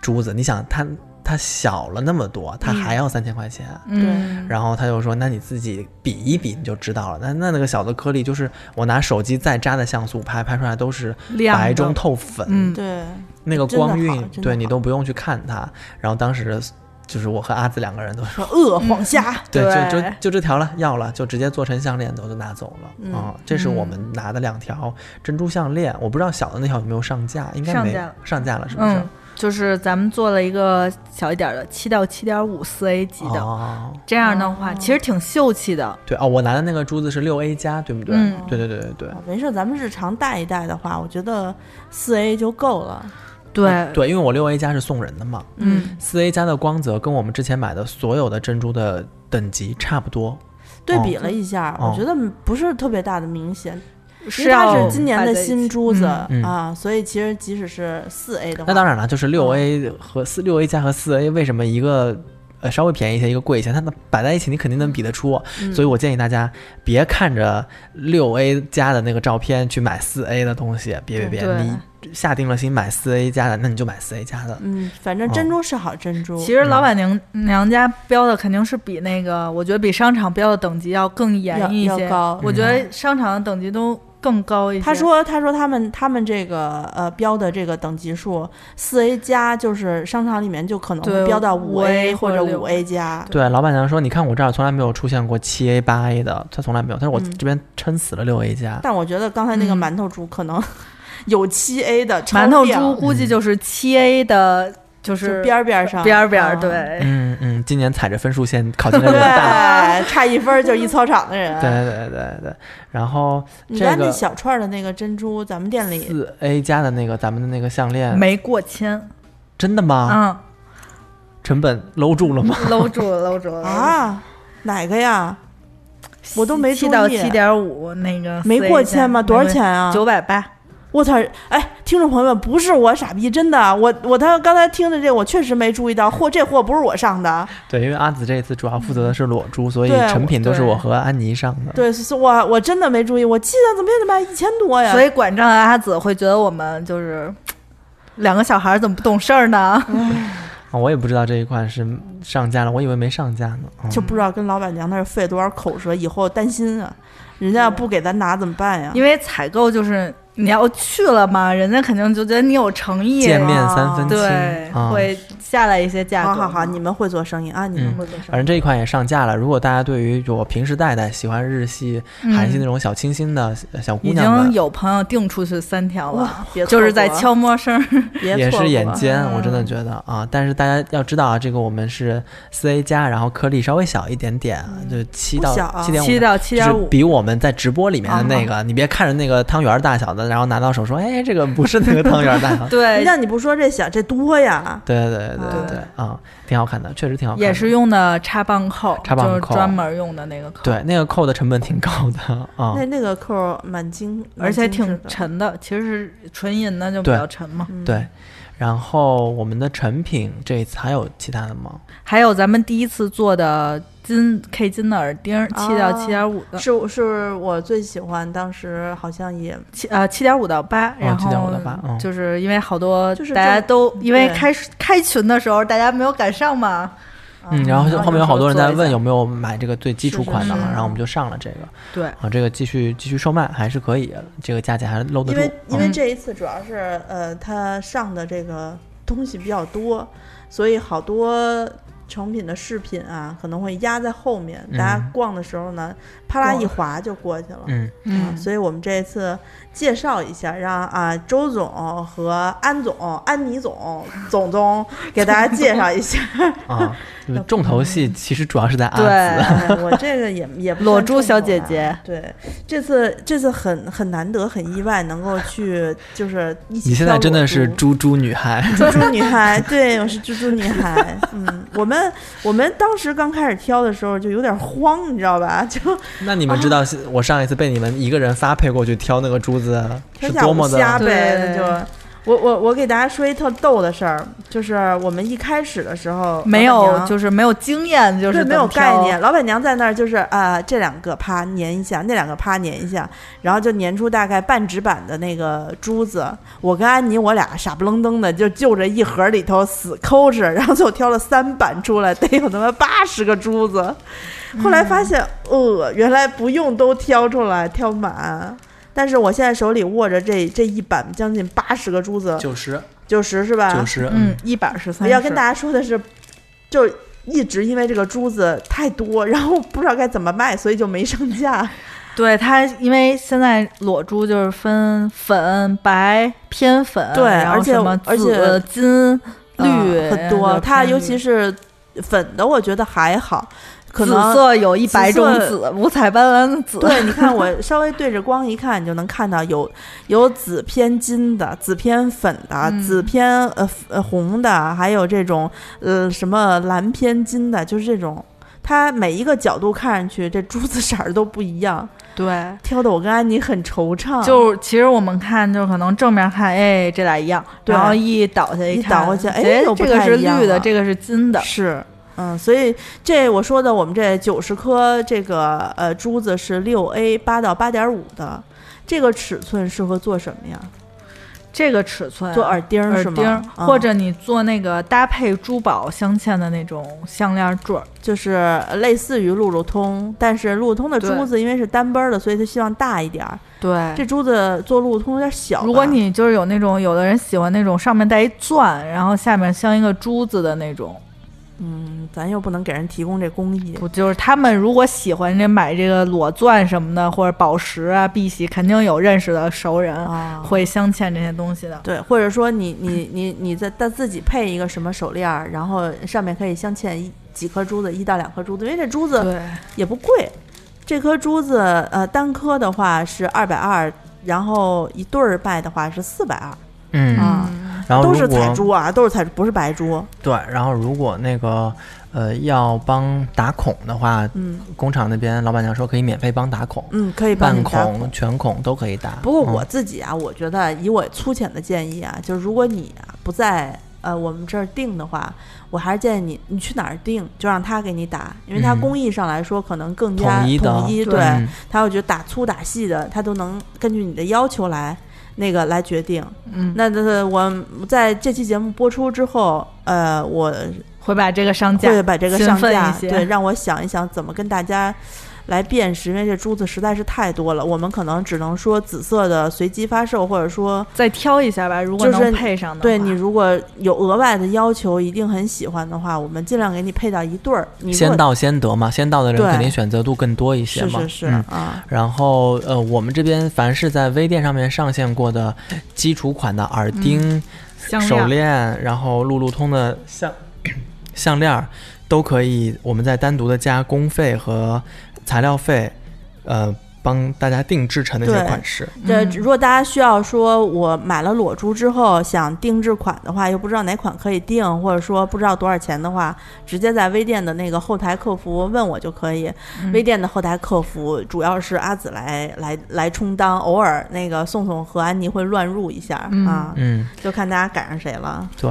珠子，你想它它小了那么多，它还要三千块钱。嗯，然后他就说：“那你自己比一比，你就知道了。那那那个小的颗粒，就是我拿手机再扎的像素拍，拍出来都是白中透粉，嗯对，那个光晕对你都不用去看它。然后当时就是我和阿紫两个人都说，说恶黄虾，对，就对就就这条了，要了，就直接做成项链，都就拿走了。嗯啊，这是我们拿的两条珍珠项链，我不知道小的那条有没有上架，应该没上架了上架了，是不是？嗯，就是咱们做了一个小一点的，七到七点五四 A 级的，哦，这样的话其实挺秀气的。对哦，我拿的那个珠子是六 A 加，对不对？嗯对对对对对。啊没事，咱们日常戴一戴的话，我觉得四 A 就够了。对，对，因为我六 A 加是送人的嘛，嗯，四 A 加的光泽跟我们之前买的所有的珍珠的等级差不多。对比了一下，哦我觉得不是特别大的明显，因是为它是今年的新珠子、嗯。嗯。啊，所以其实即使是四 A 的话，那当然了，就是六 A 和四六 A 加和四 A 为什么一个呃稍微便宜一些，一个贵一些？它们摆在一起，你肯定能比得出。嗯。所以我建议大家别看着六 A 加的那个照片去买四 A 的东西，别别别，你下定了心买四 A 加的，那你就买四 A 加的。嗯，反正珍珠是好珍珠。其实老板娘娘家标的肯定是比那个，我觉得比商场标的等级要更严一些。要要高我觉得商场的等级都更高一些。他说：“他说他们他们这个呃标的这个等级数四 A 加，就是商场里面就可能会标到五 5A 或者五 A 加。对，老板娘说，你看我这儿从来没有出现过七 A 八 A 的，他从来没有。他说我嗯这边撑死了六 A 加。但我觉得刚才那个嗯馒头猪可能有七 A 的馒头亮猪估计就是七 A 的，就就是边边儿上边边对。嗯嗯，今年踩着分数线考进来的 大。对，差一分儿就一操场的人。对对对对，然后你家这个那小串的那个珍珠，咱们店里四 A 加的那个咱们的那个项链，没过千，真的吗？嗯，成本搂住了吗？搂住了，搂住了，啊，哪个呀？我都没注意七到七点五，那个没过千吗？多少钱？啊？九百八。我操！哎，听众朋友们，不是我傻逼，真的，我我他刚才听的这，我确实没注意到，货这货不是我上的，对，因为阿紫这一次主要负责的是裸珠，所以成品都是我和安妮上的。对，是是我我真的没注意，我记得怎么也得卖一千多呀。所以管账的阿紫会觉得我们就是两个小孩儿怎么不懂事儿呢？啊我也不知道这一款是上架了，我以为没上架呢。嗯就不知道跟老板娘那儿费多少口舌，以后担心啊，人家要不给咱拿怎么办呀？因为采购就是你要去了嘛，人家肯定就觉得你有诚意，见面三分亲对，啊。会下来一些价格。好好好，你们会做生意啊，你们嗯会做生意。反正这一款也上架了。如果大家对于我平时戴戴喜欢日系、韩系那种小清新的小姑嗯已娘们，经有朋友订出去三条了就是在悄摸声。也是眼尖，嗯我真的觉得啊。但是大家要知道啊，这个我们是四 A 加，然后颗粒稍微小一点点，就七到七点五七到七就是点五，比我们在直播里面的那个，你别看着那个汤圆儿大小的，然后拿到手说，哎，这个不是那个汤圆儿大小 对，那你不说这小这多呀，对对对对对啊，挺好看的，确实挺好看的。也是用的插棒扣，插棒扣。就是专门用的那个扣，对，那个扣的成本挺高的啊。那。那个扣儿蛮精，而且挺。沉的，其实是纯银的就比较沉嘛。嗯。对，然后我们的成品这一次还有其他的吗？还有咱们第一次做的金 K 金的耳钉，七到七点五的，是是我最喜欢，当时好像也七呃七点五到八，然后七点五到8嗯。就是因为好多就是大家都因为开开群的时候大家没有赶上嘛，嗯，然后后面有好多人在问有没没有买这个最基础款的是是是然后我们就上了这个对，啊，这个继续继续售卖还是可以，这个价钱还搂得住因为。因为嗯这一次主要是呃，它上的这个东西比较多，所以好多成品的饰品啊可能会压在后面，大家嗯逛的时候呢，啪啦一划就过去了。嗯，啊，嗯，所以我们这一次介绍一下，让啊周总和安总、安妮总、总总给大家介绍一下。啊，就是重头戏其实主要是在阿对紫，哎 我这个也也不裸珠小姐姐对，这次这次很很难得，很意外能够去，就是一起。你现在真的是猪猪女孩，猪猪女孩，对，我是猪猪女孩。嗯，我们我们当时刚开始挑的时候就有点慌，你知道吧？就那你们知道我上一次被你们一个人发配过去挑那个珠子天下无是多么的虾呗，那就。我我我给大家说一特逗的事儿，就是我们一开始的时候没有就是没有经验，就是，没有概念。老板娘在那儿就是啊、呃这两个啪粘一下，那两个啪粘一下，然后就粘出大概半纸板的那个珠子。我跟安妮我俩傻不愣登的就就着一盒里头死抠着，然后最后挑了三板出来，得有他妈八十个珠子。后来发现，呃，原来不用都挑出来，挑满。但是我现在手里握着这这一板将近八十个珠子，九十九十是吧？九十，嗯，一百是三十。我要跟大家说的是，就一直因为这个珠子太多，然后不知道该怎么卖，所以就没上架。对它，因为现在裸珠就是分粉、白、偏粉，对而且而且、金、绿、呃很多，它尤其是粉的，我觉得还好，可紫能。色有一百种紫紫，五彩斑斓的紫。对，你看我稍微对着光一看，你就能看到有有紫偏金的、紫偏粉的、嗯紫偏呃呃红的，还有这种呃什么蓝偏金的，就是这种。它每一个角度看上去，这珠子色儿都不一样，对，挑的我跟安妮很惆怅。就其实我们看，就可能正面看，哎，这俩一样，然后一倒下一看，倒过去哎这个是绿的，这个是金的，是，嗯，所以这我说的，我们这九十颗这个呃珠子是六 A 八到八点五的，这个尺寸适合做什么呀？这个尺寸做耳钉儿是耳钉儿吗？，嗯或者你做那个搭配珠宝镶嵌的那种项链坠儿，就是类似于路路通，但是路路通的珠子因为是单边儿的，所以它希望大一点儿。对这珠子做路路通有点小。如果你就是有那种，有的人喜欢那种上面带一钻，然后下面镶一个珠子的那种，嗯，咱又不能给人提供这工艺，不就是他们如果喜欢这买这个裸钻什么的，或者宝石啊、碧玺，肯定有认识的熟人、啊，会镶嵌这些东西的。对，或者说你你你你再再自己配一个什么手链儿，然后上面可以镶嵌一几颗珠子，一到两颗珠子，因为这珠子，也不贵。这颗珠子呃单颗的话是二百二，然后一对儿卖的话是四百二，嗯，啊嗯都是然后如果彩珠啊，都是彩珠，不是白珠。对，然后如果那个呃要帮打孔的话，嗯工厂那边老板娘说可以免费帮打孔，嗯，可以帮半你打孔、全孔都可以打。不过我嗯自己啊，我觉得以我粗浅的建议啊，就是如果你啊不在呃我们这儿定的话，我还是建议你你去哪儿定，就让他给你打，因为他嗯工艺上来说可能更加统一的对对，嗯他会觉得打粗打细的，他都能根据你的要求来那个来决定。嗯，那那我在这期节目播出之后，呃，我会把这个上架，会把这个兴上架，对，让我想一想怎么跟大家来辨识，因为这珠子实在是太多了，我们可能只能说紫色的随机发售，或者说再挑一下吧。如果能配上的话，对你如果有额外的要求，一定很喜欢的话，我们尽量给你配到一对儿。你先到先得嘛，先到的人肯定选择度更多一些嘛。是是是、嗯啊，然后呃，我们这边凡是在微店上面上线过的基础款的耳钉、项手链链，然后路路通的项 项链儿，都可以，我们再单独的加工费和材料费，呃，帮大家定制成那些款式。对嗯如果大家需要说，我买了裸珠之后想定制款的话，又不知道哪款可以定，或者说不知道多少钱的话，直接在微店的那个后台客服问我就可以。嗯微店的后台客服主要是阿紫来来来充当，偶尔那个宋宋和安妮会乱入一下、嗯啊，嗯，就看大家赶上谁了。对。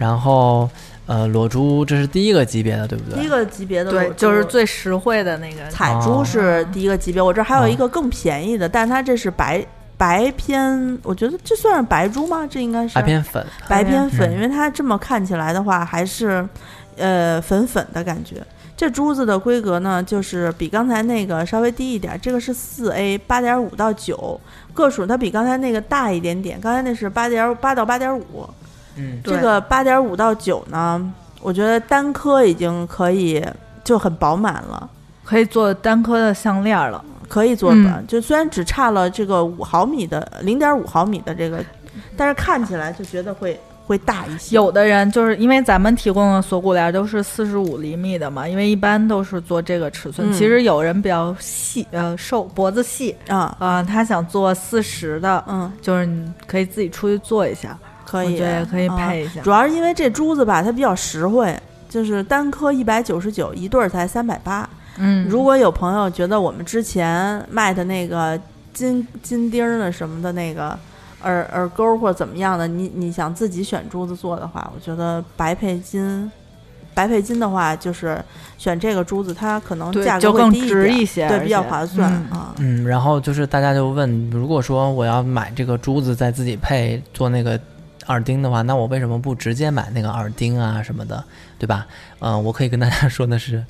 然后呃，裸珠这是第一个级别的，对不对？第一个级别的对，就是最实惠的那个彩珠是第一个级别，我这儿还有一个更便宜的，但是它这是白白偏，我觉得这算是白珠吗？这应该是白偏粉，白偏粉，嗯因为它这么看起来的话，还是呃粉粉的感觉。这珠子的规格呢，就是比刚才那个稍微低一点，这个是四 A 八点五到九个数，它比刚才那个大一点点，刚才那是八点八到八点五，嗯，这个八点五到九呢，我觉得单颗已经可以就很饱满了。可以做单颗的项链了。可以做嗯的，就虽然只差了这个五毫米的零点五毫米的这个，但是看起来就觉得会会大一些。有的人就是因为咱们提供的锁骨链都是四十五厘米的嘛，因为一般都是做这个尺寸。嗯其实有人比较细，呃，瘦脖子细啊，啊、他想做四十的，嗯，就是你可以自己出去做一下，可以，我觉得也可以啊配一下。主要是因为这珠子吧，它比较实惠，就是单颗一百九十九，一对儿才三百八。嗯，如果有朋友觉得我们之前卖的那个金金钉儿的什么的那个耳耳钩或者怎么样的，你你想自己选珠子做的话，我觉得白配金。白配金的话，就是选这个珠子，它可能价格就更会低一点值一些，对，比较划算、嗯啊。嗯，然后就是大家就问，如果说我要买这个珠子再自己配做那个耳钉的话，那我为什么不直接买那个耳钉啊什么的，对吧？嗯、我可以跟大家说的是，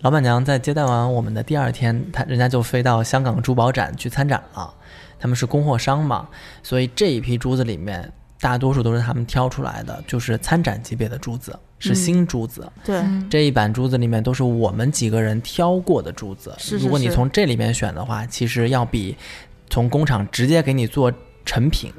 老板娘在接待完我们的第二天，她人家就飞到香港珠宝展去参展了，他们是供货商嘛，所以这一批珠子里面。大多数都是他们挑出来的，就是参展级别的珠子，是嗯新珠子。对，嗯这一版珠子里面都是我们几个人挑过的珠子。是是如果你从这里面选的话，其实要比从工厂直接给你做成品，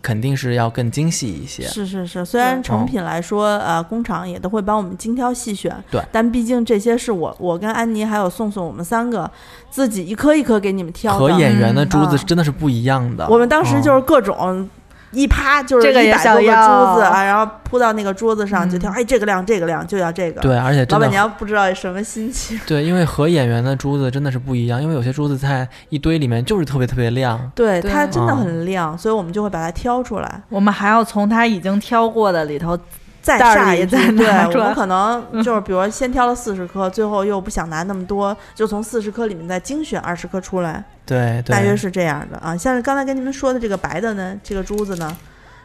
肯定是要更精细一些。是是是，虽然成品来说，呃，工厂也都会帮我们精挑细选，对但毕竟这些是我我跟安妮还有宋宋我们三个自己一颗一颗给你们挑的。和演员的珠子嗯真的是不一样的。我们当时就是嗯各种。一趴就是这个也一百多个想要珠子啊，然后铺到那个桌子上就挑，嗯哎，这个亮，这个亮，就要这个。，对，而且老板娘不知道什么心情。对，因为和演员的珠子真的是不一样，因为有些珠子在一堆里面就是特别特别亮。对，对它真的嗯很亮，所以我们就会把它挑出来。我们还要从它已经挑过的里头，再下一批，里再 对，我们可能就是比如先挑了四十颗，最后又不想拿那么多，就从四十颗里面再精选二十颗出来，对对，大约是这样的啊。像是刚才跟你们说的这个白的呢，这个珠子呢，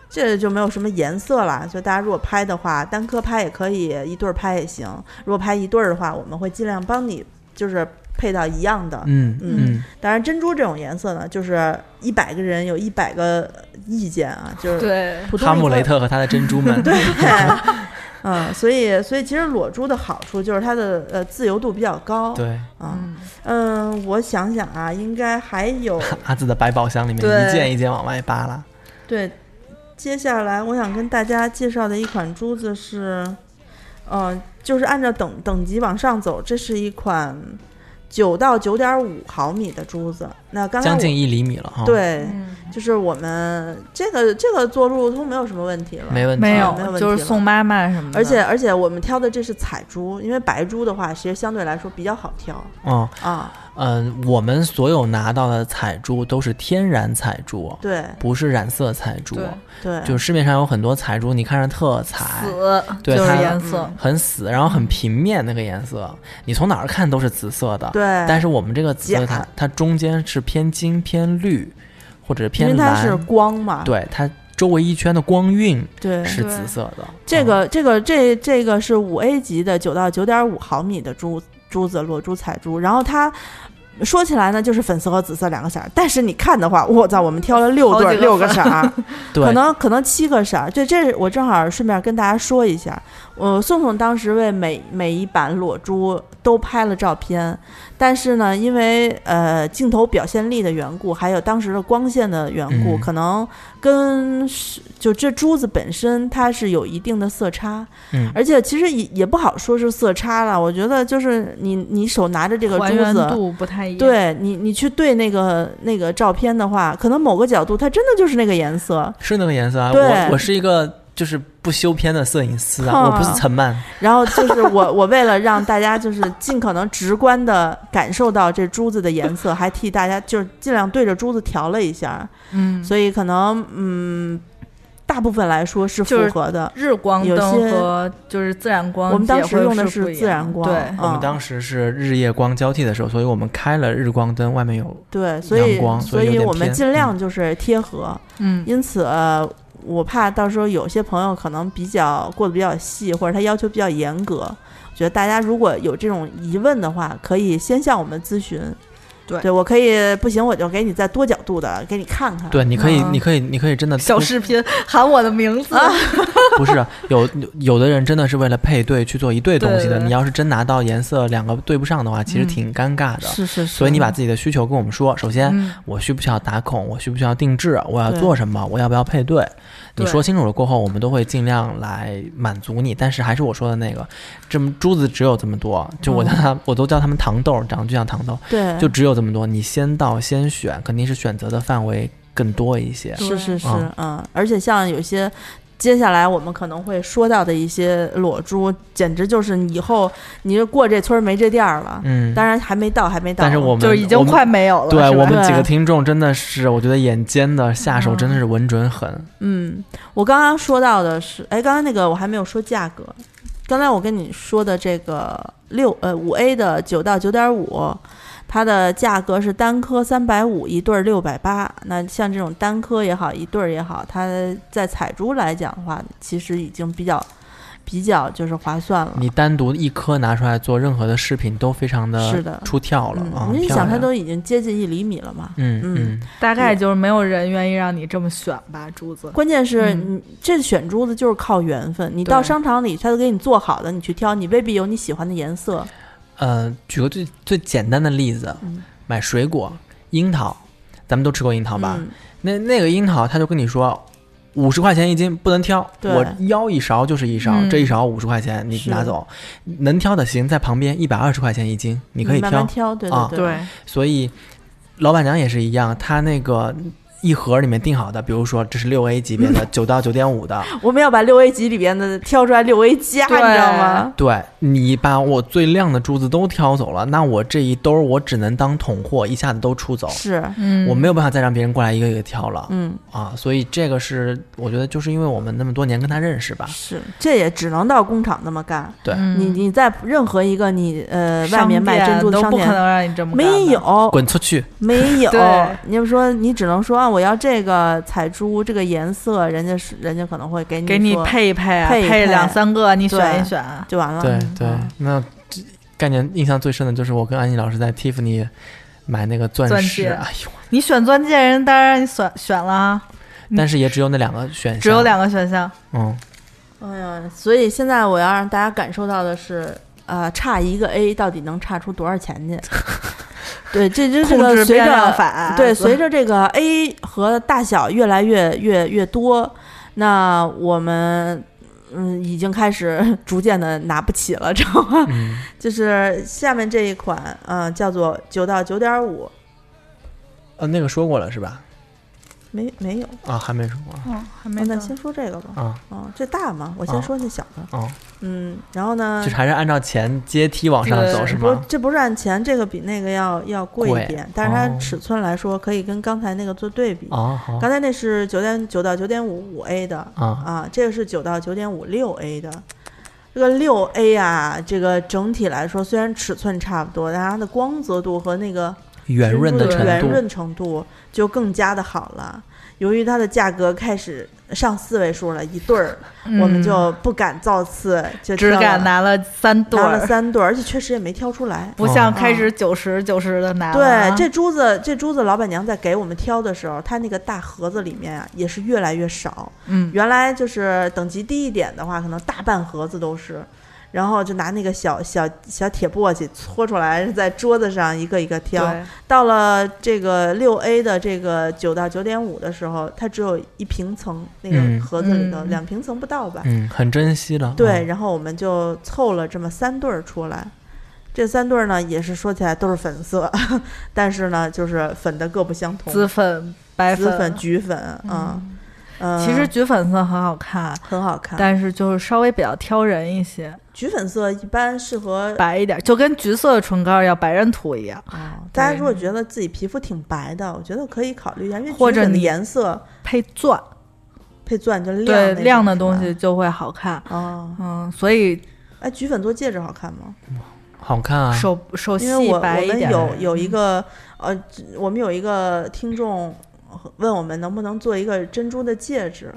这就没有什么颜色了，所以大家如果拍的话，单颗拍也可以，一对儿拍也行。如果拍一对儿的话，我们会尽量帮你就是配到一样的。嗯嗯嗯，当然，珍珠这种颜色呢，就是一百个人有一百个意见啊，就是对，哈姆雷特和他的珍珠们。对，嗯，所以所以其实裸珠的好处就是它的呃自由度比较高。对，啊，嗯，嗯，我想想啊，应该还有 阿紫的百宝箱里面一件一件往外扒拉。对，接下来我想跟大家介绍的一款珠子是，呃，就是按照等等级往上走，这是一款九到九点五毫米的珠子。那刚才将近一厘米了哈。，对，嗯就是我们这个这个做路路通没有什么问题了，没问题。没有没有问，题就是送妈妈什么的，而且而且我们挑的这是彩珠，因为白珠的话，其实相对来说比较好挑嗯啊。嗯，我们所有拿到的彩珠都是天然彩珠，对不是染色彩珠。对对，就市面上有很多彩珠，你看着特彩，死就是颜色，很死，然后很平面那个颜色，你从哪儿看都是紫色的。对，但是我们这个紫色它它中间是偏金偏绿，或者偏蓝。为它是光嘛，对它周围一圈的光晕对，是紫色的。这个这个这这个是五 A 级的九到九点五毫米的珠珠子裸珠彩珠，然后它。说起来呢，就是粉色和紫色两个色儿，但是你看的话，我操，我们挑了六对六个色儿，可能可能七个色儿。对，这是我正好顺便跟大家说一下，呃宋宋当时为每每一版裸珠都拍了照片，但是呢，因为呃镜头表现力的缘故，还有当时的光线的缘故，嗯可能跟是就这珠子本身它是有一定的色差，嗯而且其实也也不好说是色差了，我觉得就是你你手拿着这个珠子。度不太一样。，对你，你去对那个那个照片的话，可能某个角度它真的就是那个颜色，是那个颜色啊。对我我是一个就是不修片的摄影师啊，我不是陈曼。然后就是我，我为了让大家就是尽可能直观的感受到这珠子的颜色，还替大家就是尽量对着珠子调了一下，嗯，所以可能嗯，大部分来说是符就是合的。日光有灯些和就是自然光，我们当时用的是自然光对，我们嗯当时是日夜光交替的时候，所以我们开了日光灯，外面有对，所以所所以我们尽量就是贴合，嗯，因此。呃我怕到时候有些朋友可能比较过得比较细，或者他要求比较严格。我觉得大家如果有这种疑问的话，可以先向我们咨询。对对我可以不行，我就给你再多角度的给你看看。对，你可以，嗯你可以，你可以真的小视频喊我的名字，不是有有的人真的是为了配对去做一对东西的。对对对你要是真拿到颜色两个对不上的话，其实嗯挺尴尬的。是是是。所以你把自己的需求跟我们说，首先嗯我需不需要打孔，我需不需要定制，我要做什么，我要不要配对？你说清楚了过后，我们都会尽量来满足你。但是还是我说的那个，这么珠子只有这么多，就我叫它，我都叫他们糖豆，长得就像糖豆，对，就只有这么多。你先到先选，肯定是选择的范围更多一些。是是是嗯，嗯，而且像有些接下来我们可能会说到的一些裸珠，简直就是以后你就过这村儿没这店儿了。嗯，当然还没到，还没到。但是我们就是已经快没有了，对我们几个听众真的是，我觉得眼尖的下手真的是稳准狠。嗯，我刚刚说到的是，哎，刚刚那个我还没有说价格。刚才我跟你说的这个六呃五 A 的九到九点五，它的价格是单颗三百五，一对儿六百八。那像这种单颗也好，一对儿也好，它在彩珠来讲的话，其实已经比较比较就是划算了。你单独一颗拿出来做任何的饰品都非常的是的出跳了啊！嗯，你漂亮想它都已经接近一厘米了嘛。嗯嗯嗯，大概就是没有人愿意让你这么选吧，珠子。关键是嗯你这选珠子就是靠缘分，你到商场里，他都给你做好的，你去挑，你未必有你喜欢的颜色。呃，举个最最简单的例子，嗯买水果，樱桃，咱们都吃过樱桃吧？嗯那那个樱桃，他就跟你说。五十块钱一斤，不能挑。我舀一勺就是一勺，嗯这一勺五十块钱，你拿走。能挑的行，在旁边一百二十块钱一斤，你可以挑慢慢。挑，对啊对对，所以老板娘也是一样，她那个一盒里面定好的，比如说这是六 A 级别的，九到九点五的，我们要把六 A 级里边的挑出来六 A 加，你知道吗？对你把我最亮的珠子都挑走了，那我这一兜儿我只能当桶货，一下子都出走，是，嗯，我没有办法再让别人过来一个一个挑了、嗯，啊。所以这个是我觉得就是因为我们那么多年跟他认识吧，是，这也只能到工厂那么干。对，嗯。你你在任何一个你呃外面卖珍珠的商店都不可能让你这么干没有，滚出去。没有。你就说你只能说啊，我要这个彩珠这个颜色，人家是人家可能会给你给你配一配啊，配两三个，你选一选。就完了。对对嗯，那这概念印象最深的就是我跟安妮老师在 Tiffany 买那个钻钻石，戒哎呦，你选钻戒，人当然让你选选了啊，但是也只有那两个选项，只有两个选项。嗯。哎呀，所以现在我要让大家感受到的是，呃，差一个 A 到底能差出多少钱去？对，这就是个随着法，对随着这个 A 和大小越来越越越多，那我们嗯已经开始 逐渐的拿不起了，知道吗？嗯，就是下面这一款，嗯、叫做九到九点五，呃，那个说过了是吧？没没有？啊，还没说过嗯，还没到那先说这个吧。啊啊，这大吗？我先啊说这小的。啊，嗯，然后呢？就是还是按照钱阶梯往上走对是吗？，不这不是按钱，这个比那个要要贵贵一点，但是它哦尺寸来说可以跟刚才那个做对比。啊好刚才那是九点九到九点五五 A 的啊啊，这个是九到九点五六 A 的。这个六 A 啊，这个整体来说虽然尺寸差不多，但是它的光泽度和那个圆润的程度，圆润程度就更加的好了。由于它的价格开始上四位数了，一对儿，我们就不敢造次，就嗯只敢拿了三对拿了儿，三对儿，而且确实也没挑出来。不像哦开始九十九十的拿了对啊。，这珠子，这珠子老板娘在给我们挑的时候，它那个大盒子里面啊，也是越来越少。嗯，原来就是等级低一点的话，可能大半盒子都是，然后就拿那个小小小铁簸箕搓出来，在桌子上一个一个挑。到了这个六 A 的这个九到九点五的时候，它只有一平层，那个嗯盒子里头、嗯两平层不到吧？嗯，很珍惜了。对，嗯然后我们就凑了这么三对儿出来。这三对儿呢，也是说起来都是粉色，但是呢，就是粉的各不相同，紫粉、白紫粉、橘粉啊，嗯，其实橘粉色很好看，很好看。但是就是稍微比较挑人一些，橘粉色一般适合白一点，就跟橘色的唇膏要白人涂一样，啊、大家如果觉得自己皮肤挺白的，我觉得可以考虑一下，因为或者橘粉的你颜色配钻，配钻就亮对亮的东西就会好看。哦，嗯，所以哎，橘粉做戒指好看吗？好看啊，手手因为细我我们白一点。有有一个呃，我们有一个听众问我们能不能做一个珍珠的戒指。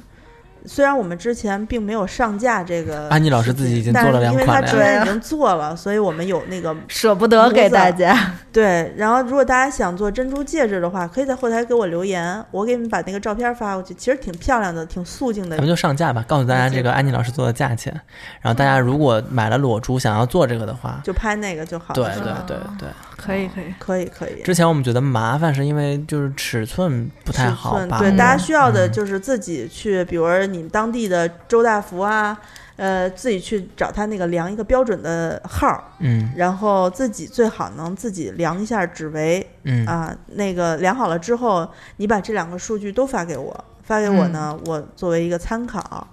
虽然我们之前并没有上架这个，安妮老师自己已经做了两但是因为他款了呀。之前已经做了，所以我们有那个舍不得给大家，对。然后，如果大家想做珍珠戒指的话，可以在后台给我留言，我给你们把那个照片发过去。其实挺漂亮的，挺素净的咱们就上架吧，告诉大家这个安妮老师做的价钱，然后大家如果买了裸珠想要做这个的话，就拍那个就好了。对对对对。可以可以。可以可以。之前我们觉得麻烦，是因为就是尺寸不太好吧？对，大家需要的嗯就是自己去，比如你们当地的周大福啊，呃，自己去找他那个量一个标准的号儿，嗯然后自己最好能自己量一下指围嗯啊，那个量好了之后，你把这两个数据都发给我，发给我呢，我作为一个参考，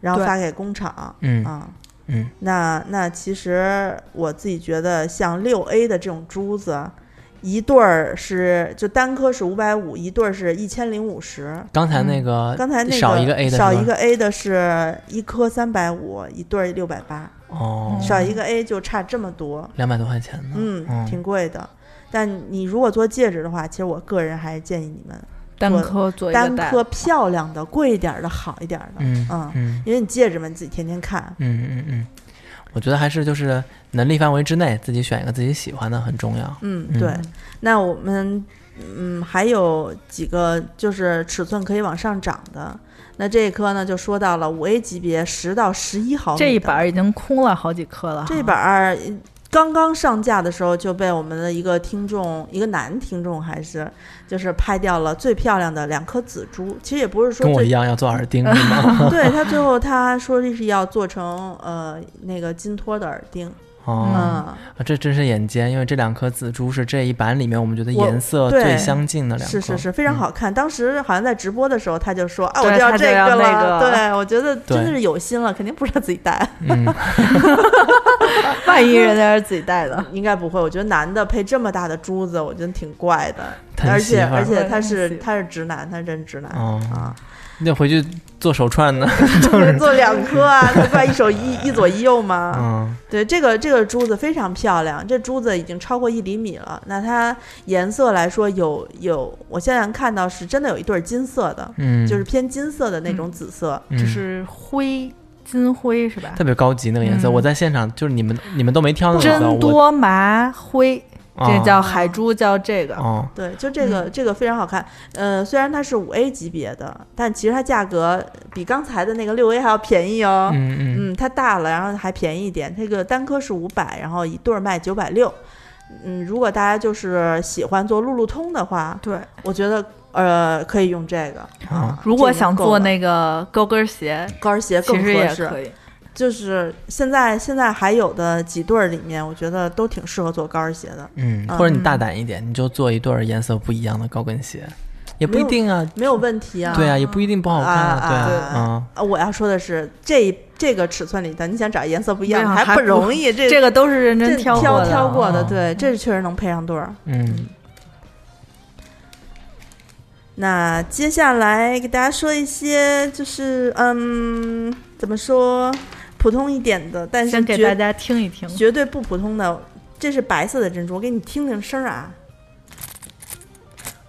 然后发给工厂嗯啊。嗯那那其实我自己觉得，像六 A 的这种珠子，一对儿是就单颗是五百五，一对儿是一千零五十。刚才那个刚才那个少一个 A 的少一个 A 的是一颗三百五，一对儿六百八，哦，少一个 A 就差这么多，两百多块钱呢。嗯，嗯挺贵的。但你如果做戒指的话，其实我个人还是建议你们单颗做一个单颗漂亮的、贵一点儿的、好一点儿的，嗯嗯，嗯因为你戒指嘛，你自己天天看，嗯嗯嗯，我觉得还是就是能力范围之内，自己选一个自己喜欢的很重要。嗯，嗯对。那我们嗯还有几个就是尺寸可以往上涨的。那这一颗呢，就说到了五 A 级别十到十一毫米这一板儿已经空了好几颗了哈。这板儿刚刚上架的时候就被我们的一个听众，一个男听众还是就是拍掉了最漂亮的两颗紫珠。其实也不是说跟我一样要做耳钉是吗？对他最后他说这是要做成呃那个金托的耳钉，哦，嗯，啊这真是眼尖，因为这两颗紫珠是这一版里面我们觉得颜色最相近的两颗。是是是非常嗯好看。当时好像在直播的时候他就说啊，我就要这个那个了。对，我觉得真的是有心了，肯定不是他自己戴，嗯，万一人家是自己戴的，应该不会。我觉得男的配这么大的珠子，我觉得挺怪的。而且而且他是他是直男，他是真直男哦啊。你得回去做手串呢。做两颗啊，他不然一手一 一左一右吗？嗯对，这个这个珠子非常漂亮，这珠子已经超过一厘米了。那它颜色来说有有，我现在看到是真的有一对儿金色的，嗯，就是偏金色的那种紫色。嗯就是灰金灰是吧？特别高级那个颜色。嗯我在现场就是你们你们都没挑那个颜色，真多麻灰，这个叫海珠，叫这个。哦，对，就这个、这个非常好看。呃，虽然它是五 A 级别的，但其实它价格比刚才的那个六 A 还要便宜哦。嗯嗯嗯，它大了，然后还便宜一点。这个单颗是五百，然后一对儿卖九百六。嗯，如果大家就是喜欢做路路通的话，对，我觉得呃可以用这个。啊，如果想做那个高跟鞋，高跟鞋更其实也合适。就是现在现在还有的几对儿里面，我觉得都挺适合做高跟鞋的，嗯，嗯或者你大胆一点，你就做一对儿颜色不一样的高跟鞋，也不一定啊。没有问题啊。对啊，也不一定不好看啊对啊啊，我要说的是，这这个尺寸里的，你想找颜色不一样的还对啊还不不容易。这这个都是认真挑挑过的。挑过的，哦对，这确实能配上对儿。嗯，那接下来给大家说一些，就是嗯，怎么说，普通一点的，但是先给大家听一听。绝对不普通的。这是白色的珍珠，我给你听听声儿啊。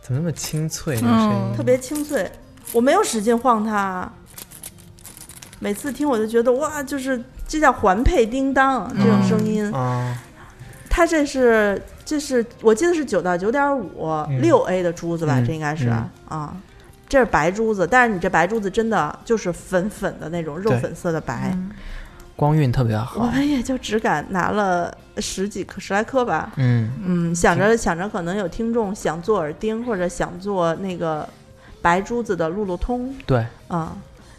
怎么那么清脆这个声音？嗯特别清脆。我没有使劲晃它，每次听我就觉得哇，就是这叫环佩叮当这种声音。啊，它这是这是我记得是九到九点五嗯六 A 的珠子吧，嗯这应该是嗯啊。这是白珠子，但是你这白珠子真的就是粉粉的那种肉粉色的白，光晕特别好我。们也就只敢拿了十几颗十来颗吧。嗯，嗯，想着想着，可能有听众想做耳钉，或者想做那个白珠子的路路通对，啊、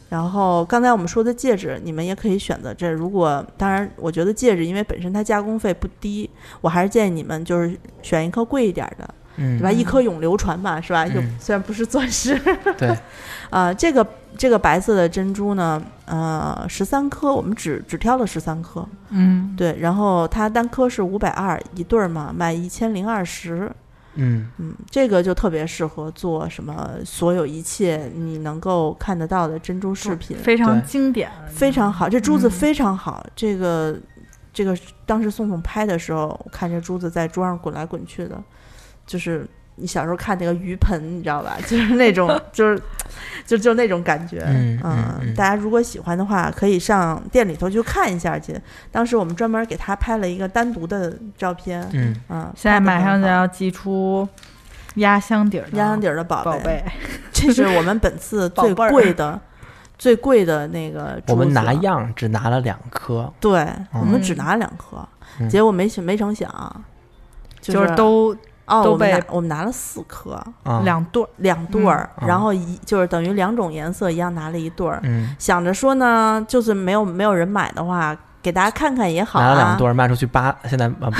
然后刚才我们说的戒指，你们也可以选择这。如果当然，我觉得戒指因为本身它加工费不低，我还是建议你们就是选一颗贵一点的，嗯，对吧？一颗永流传嘛，是吧？就嗯虽然不是钻石，对，啊、这个这个白色的珍珠呢，呃，十三颗，我们只只挑了十三颗，嗯，对，然后它单颗是五百二一对儿嘛，卖一千零二十。嗯，嗯，这个就特别适合做什么所有一切你能够看得到的珍珠饰品，非常经典，非常好。这珠子嗯非常好，这个这个当时宋宋拍的时候，我看这珠子在桌上滚来滚去的，就是你小时候看那个鱼盆，你知道吧？就是那种，就是就就那种感觉。嗯嗯嗯大家如果喜欢的话，可以上店里头去看一下去。当时我们专门给他拍了一个单独的照片。嗯，嗯，现在马上就要寄出压箱底儿的压箱底儿的宝宝贝，这是我们本次最贵的、最贵的那个。我们拿样只拿了两颗，对，我们嗯只拿了两颗，嗯结果没想没成想，就就是都哦，都我们拿被我们拿了四颗，啊，两对儿，两对儿，嗯然后一就是等于两种颜色一样拿了一对儿。嗯，想着说呢，就是没有没有人买的话，给大家看看也好拿了两啊。对儿，卖出去八，现在啊，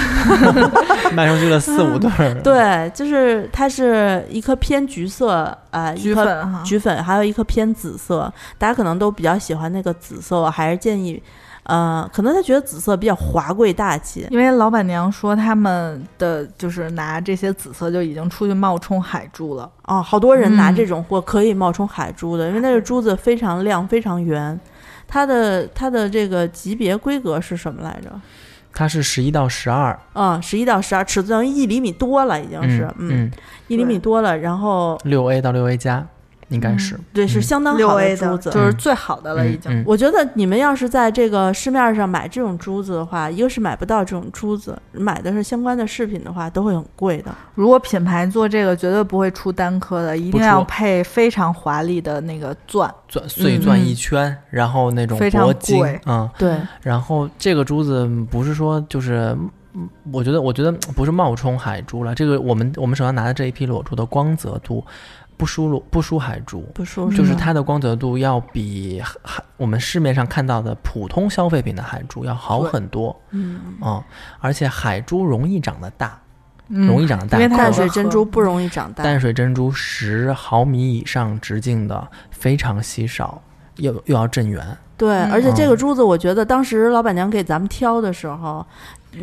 卖出去了四五对儿。对，就是它是一颗偏橘色，呃，一橘颗粉哈，橘粉，还有一颗偏紫色。大家可能都比较喜欢那个紫色，我还是建议，呃，可能他觉得紫色比较华贵大气。因为老板娘说他们的就是拿这些紫色就已经出去冒充海珠了，哦，好多人拿嗯这种货可以冒充海珠的，因为那个珠子非常亮、非常圆。它的它的这个级别规格是什么来着？它是十一到十二，嗯，十一到十二，尺寸一厘米多了，已经是，嗯，一厘米多了。然后六 A 到六 A 加，应该是。对，是相当好的珠子。就是最好的了，嗯已经。嗯我觉得你们要是在这个市面上买这种珠子的话，一个是买不到这种珠子，买的是相关的饰品的话，都会很贵的。如果品牌做这个，绝对不会出单颗的，一定要配非常华丽的那个钻。钻碎钻嗯一圈，然后那种非常铂金贵，嗯，对，然后这个珠子不是说就是，嗯我觉得我觉得不是冒充海珠了，这个我们我们手上拿的这一批裸珠的光泽度不输裸不输海珠，不输。就是它的光泽度要比海我们市面上看到的普通消费品的海珠要好很多，嗯，嗯，而且海珠容易长得大，嗯。容易长得大因为它淡水珍珠不容易长大。淡水珍珠十毫米以上直径的非常稀少，又又要正圆，对，嗯。而且这个嗯珠子，我觉得当时老板娘给咱们挑的时候，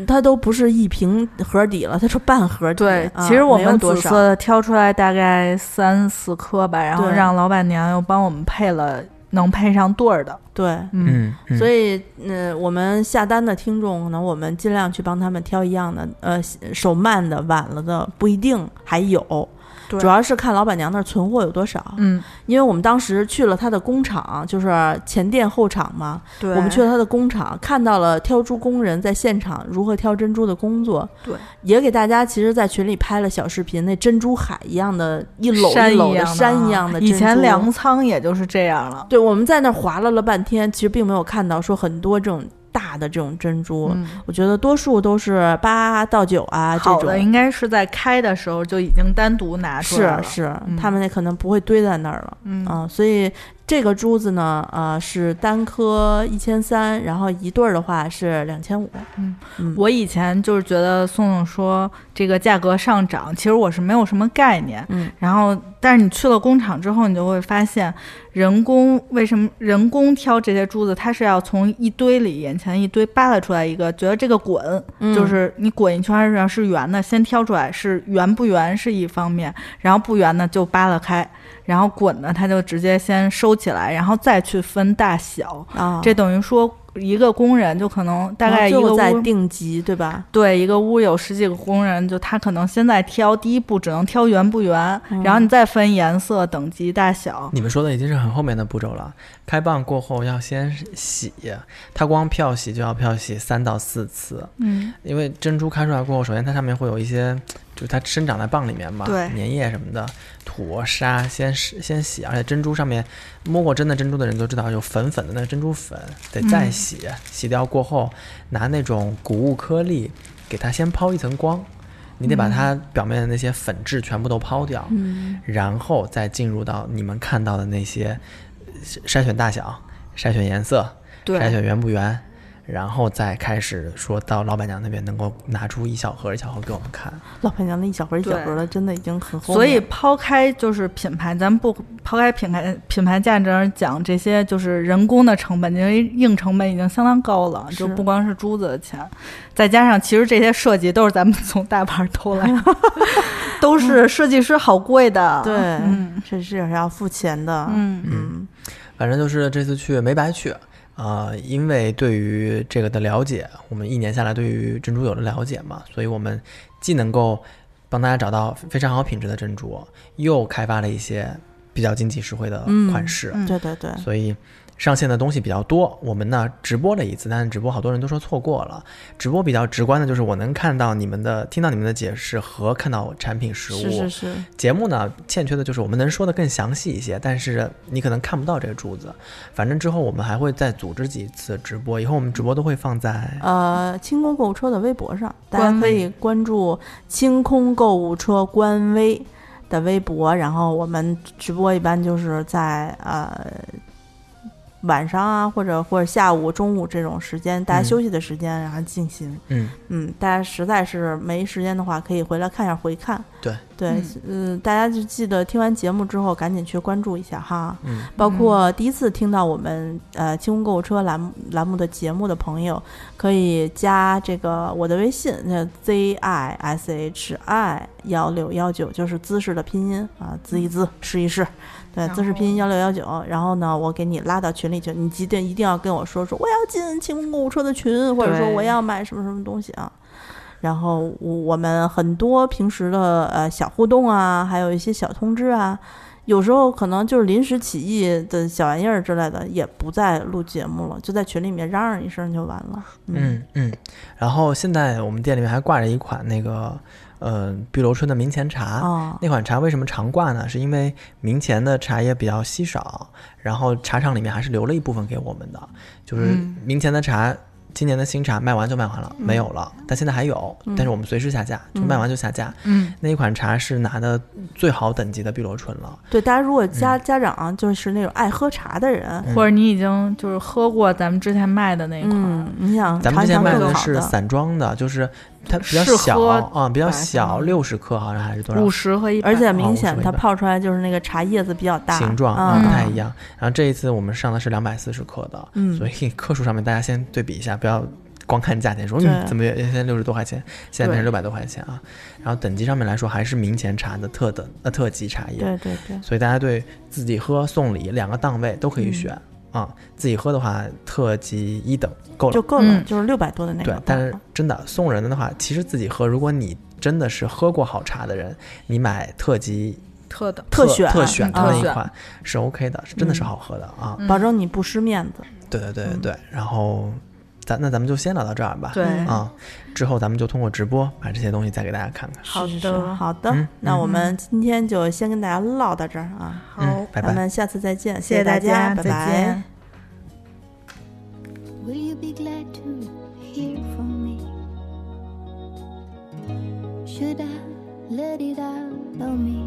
它都不是一瓶盒底了，它是半盒底。对，啊其实我们紫色的挑出来大概三四颗吧，然后让老板娘又帮我们配了能配上对儿的。对，嗯，所以，嗯、我们下单的听众，可能我们尽量去帮他们挑一样的，呃，手慢的、晚了的不一定还有，对主要是看老板娘那儿存货有多少。嗯，因为我们当时去了她的工厂，就是前店后厂嘛，对，我们去了她的工厂，看到了挑珠工人在现场如何挑珍珠的工作，对，也给大家其实，在群里拍了小视频，那珍珠海一样的，一搂一搂的山一样的。以前粮仓也就是这样了。对，我们在那儿划拉了半天，其实并没有看到说很多这种大的这种珍珠。嗯，我觉得多数都是八到九啊这种好的，应该是在开的时候就已经单独拿出来了。是是，嗯他们那可能不会堆在那儿了。嗯啊，所以这个珠子呢，呃，是单颗一千三，然后一对儿的话是两千五。嗯嗯，我以前就是觉得宋宋说这个价格上涨，其实我是没有什么概念。嗯然后，但是你去了工厂之后，你就会发现，人工为什么人工挑这些珠子，它是要从一堆里眼前一堆扒拉出来一个，觉得这个滚，嗯就是你滚一圈儿要是圆的，先挑出来是圆不圆是一方面，然后不圆的就扒拉开，然后滚呢它就直接先收起来，然后再去分大小。啊，这等于说一个工人就可能大概一个屋定级，对吧？对，一个屋有十几个工人，就他可能现在挑第一步只能挑圆不圆，嗯然后你再分颜色、等级、大小。你们说的已经是很后面的步骤了。开蚌过后要先洗，它光漂洗就要漂洗三到四次，嗯，因为珍珠开出来过后，首先它上面会有一些，就它生长在蚌里面嘛，对。粘液什么的，土沙先洗先洗，而且珍珠上面摸过真的珍珠的人都知道有粉粉的那个珍珠粉，得再嗯。洗，洗掉过后拿那种谷物颗粒给它先抛一层光。你得把它表面的那些粉质全部都抛掉，嗯，然后再进入到你们看到的那些呃筛选大小、筛选颜色、对，筛选圆不圆，然后再开始说到老板娘那边能够拿出一小盒一小盒给我们看。老板娘那一小盒一小盒的，真的已经很后面所以抛开就是品牌，咱不抛开品牌品牌价值而讲这些就是人工的成本，因为硬成本已经相当高了，是就不光是珠子的钱，再加上其实这些设计都是咱们从大牌偷来的，都是设计师好贵的。对，嗯这是要付钱的。嗯嗯反正就是这次去没白去啊、因为对于这个的了解，我们一年下来对于珍珠有了了解嘛，所以我们既能够帮大家找到非常好品质的珍珠，又开发了一些比较经济实惠的嗯款式。嗯对对对，所以上线的东西比较多。我们呢直播了一次，但是直播好多人都说错过了。直播比较直观的就是我能看到你们的、听到你们的解释和看到产品实物。是是是，节目呢欠缺的就是我们能说的更详细一些，但是你可能看不到这个柱子。反正之后我们还会再组织几次直播，以后我们直播都会放在。呃，清空购物车的微博上，大家可以关注清空购物车官微的微博，然后我们直播一般就是在呃晚上啊，或者或者下午、中午这种时间，大家嗯休息的时间，然后进行。嗯，嗯，大家实在是没时间的话，可以回来看一下回看。对对，嗯、大家就记得听完节目之后赶紧去关注一下哈。嗯，包括第一次听到我们呃清空购物车栏目栏目的节目的朋友，可以加这个我的微信，那 Z I S H I 幺六幺九，就是姿势的拼音啊，滋一滋，试一试。对，然姿势拼音幺六幺九，然后呢，我给你拉到群里去，你记得一定要跟我说说我要进清空购物车的群，或者说我要买什么什么东西啊。然后我我们很多平时的呃小互动啊，还有一些小通知啊，有时候可能就是临时起意的小玩意儿之类的，也不再录节目了，就在群里面嚷嚷一声就完了。嗯嗯，然后现在我们店里面还挂着一款那个，呃，碧螺春的明前茶。啊，那款茶为什么常挂呢？是因为明前的茶叶比较稀少，然后茶厂里面还是留了一部分给我们的，就是嗯明前的茶。今年的新茶卖完就卖完了，没有了，但现在还有，但是我们随时下架，就卖完就下架。嗯，那一款茶是拿的最好等级的碧螺春了，对，大家如果家、家长就是那种爱喝茶的人，嗯或者你已经就是喝过咱们之前卖的那一款，嗯，你想咱们之前卖的是散装的，就是它比较小合啊，比较小，六十克好像还是多少五十和一百，而且哦明显它泡出来就是那个茶叶子比较大，形状啊不太一样。然后这一次我们上的是两百四十克的，嗯所以克数上面大家先对比一下，不要光看价钱说对嗯怎么原先六十多块钱，现在变成对六百多块钱啊。然后等级上面来说还是明前茶的特等呃特级茶叶，对对对，所以大家对自己喝送礼两个档位都可以选。啊，自己喝的话，特级一等够了就。够了，嗯就是六百多的那个，。对但是真的送人的话，其实自己喝，如果你真的是喝过好茶的人，你买特级特的，特选特选的那一款是 OK 的，是真的是好喝的啊。嗯保证你不失面子。对对对对对，然后咱那咱们就先聊到这儿吧。对，啊，之后咱们就通过直播把这些东西再给大家看看。好的好的。嗯那我们今天就先跟大家唠到这儿啊，好，嗯，拜拜。咱们下次再见，谢谢大大家，再拜拜见。。Will you be glad to hear from me? Should I let it out of me?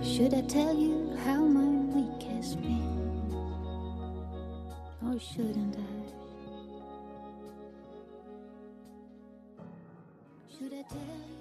Should I tell you how my week has been? Or shouldn't I? tell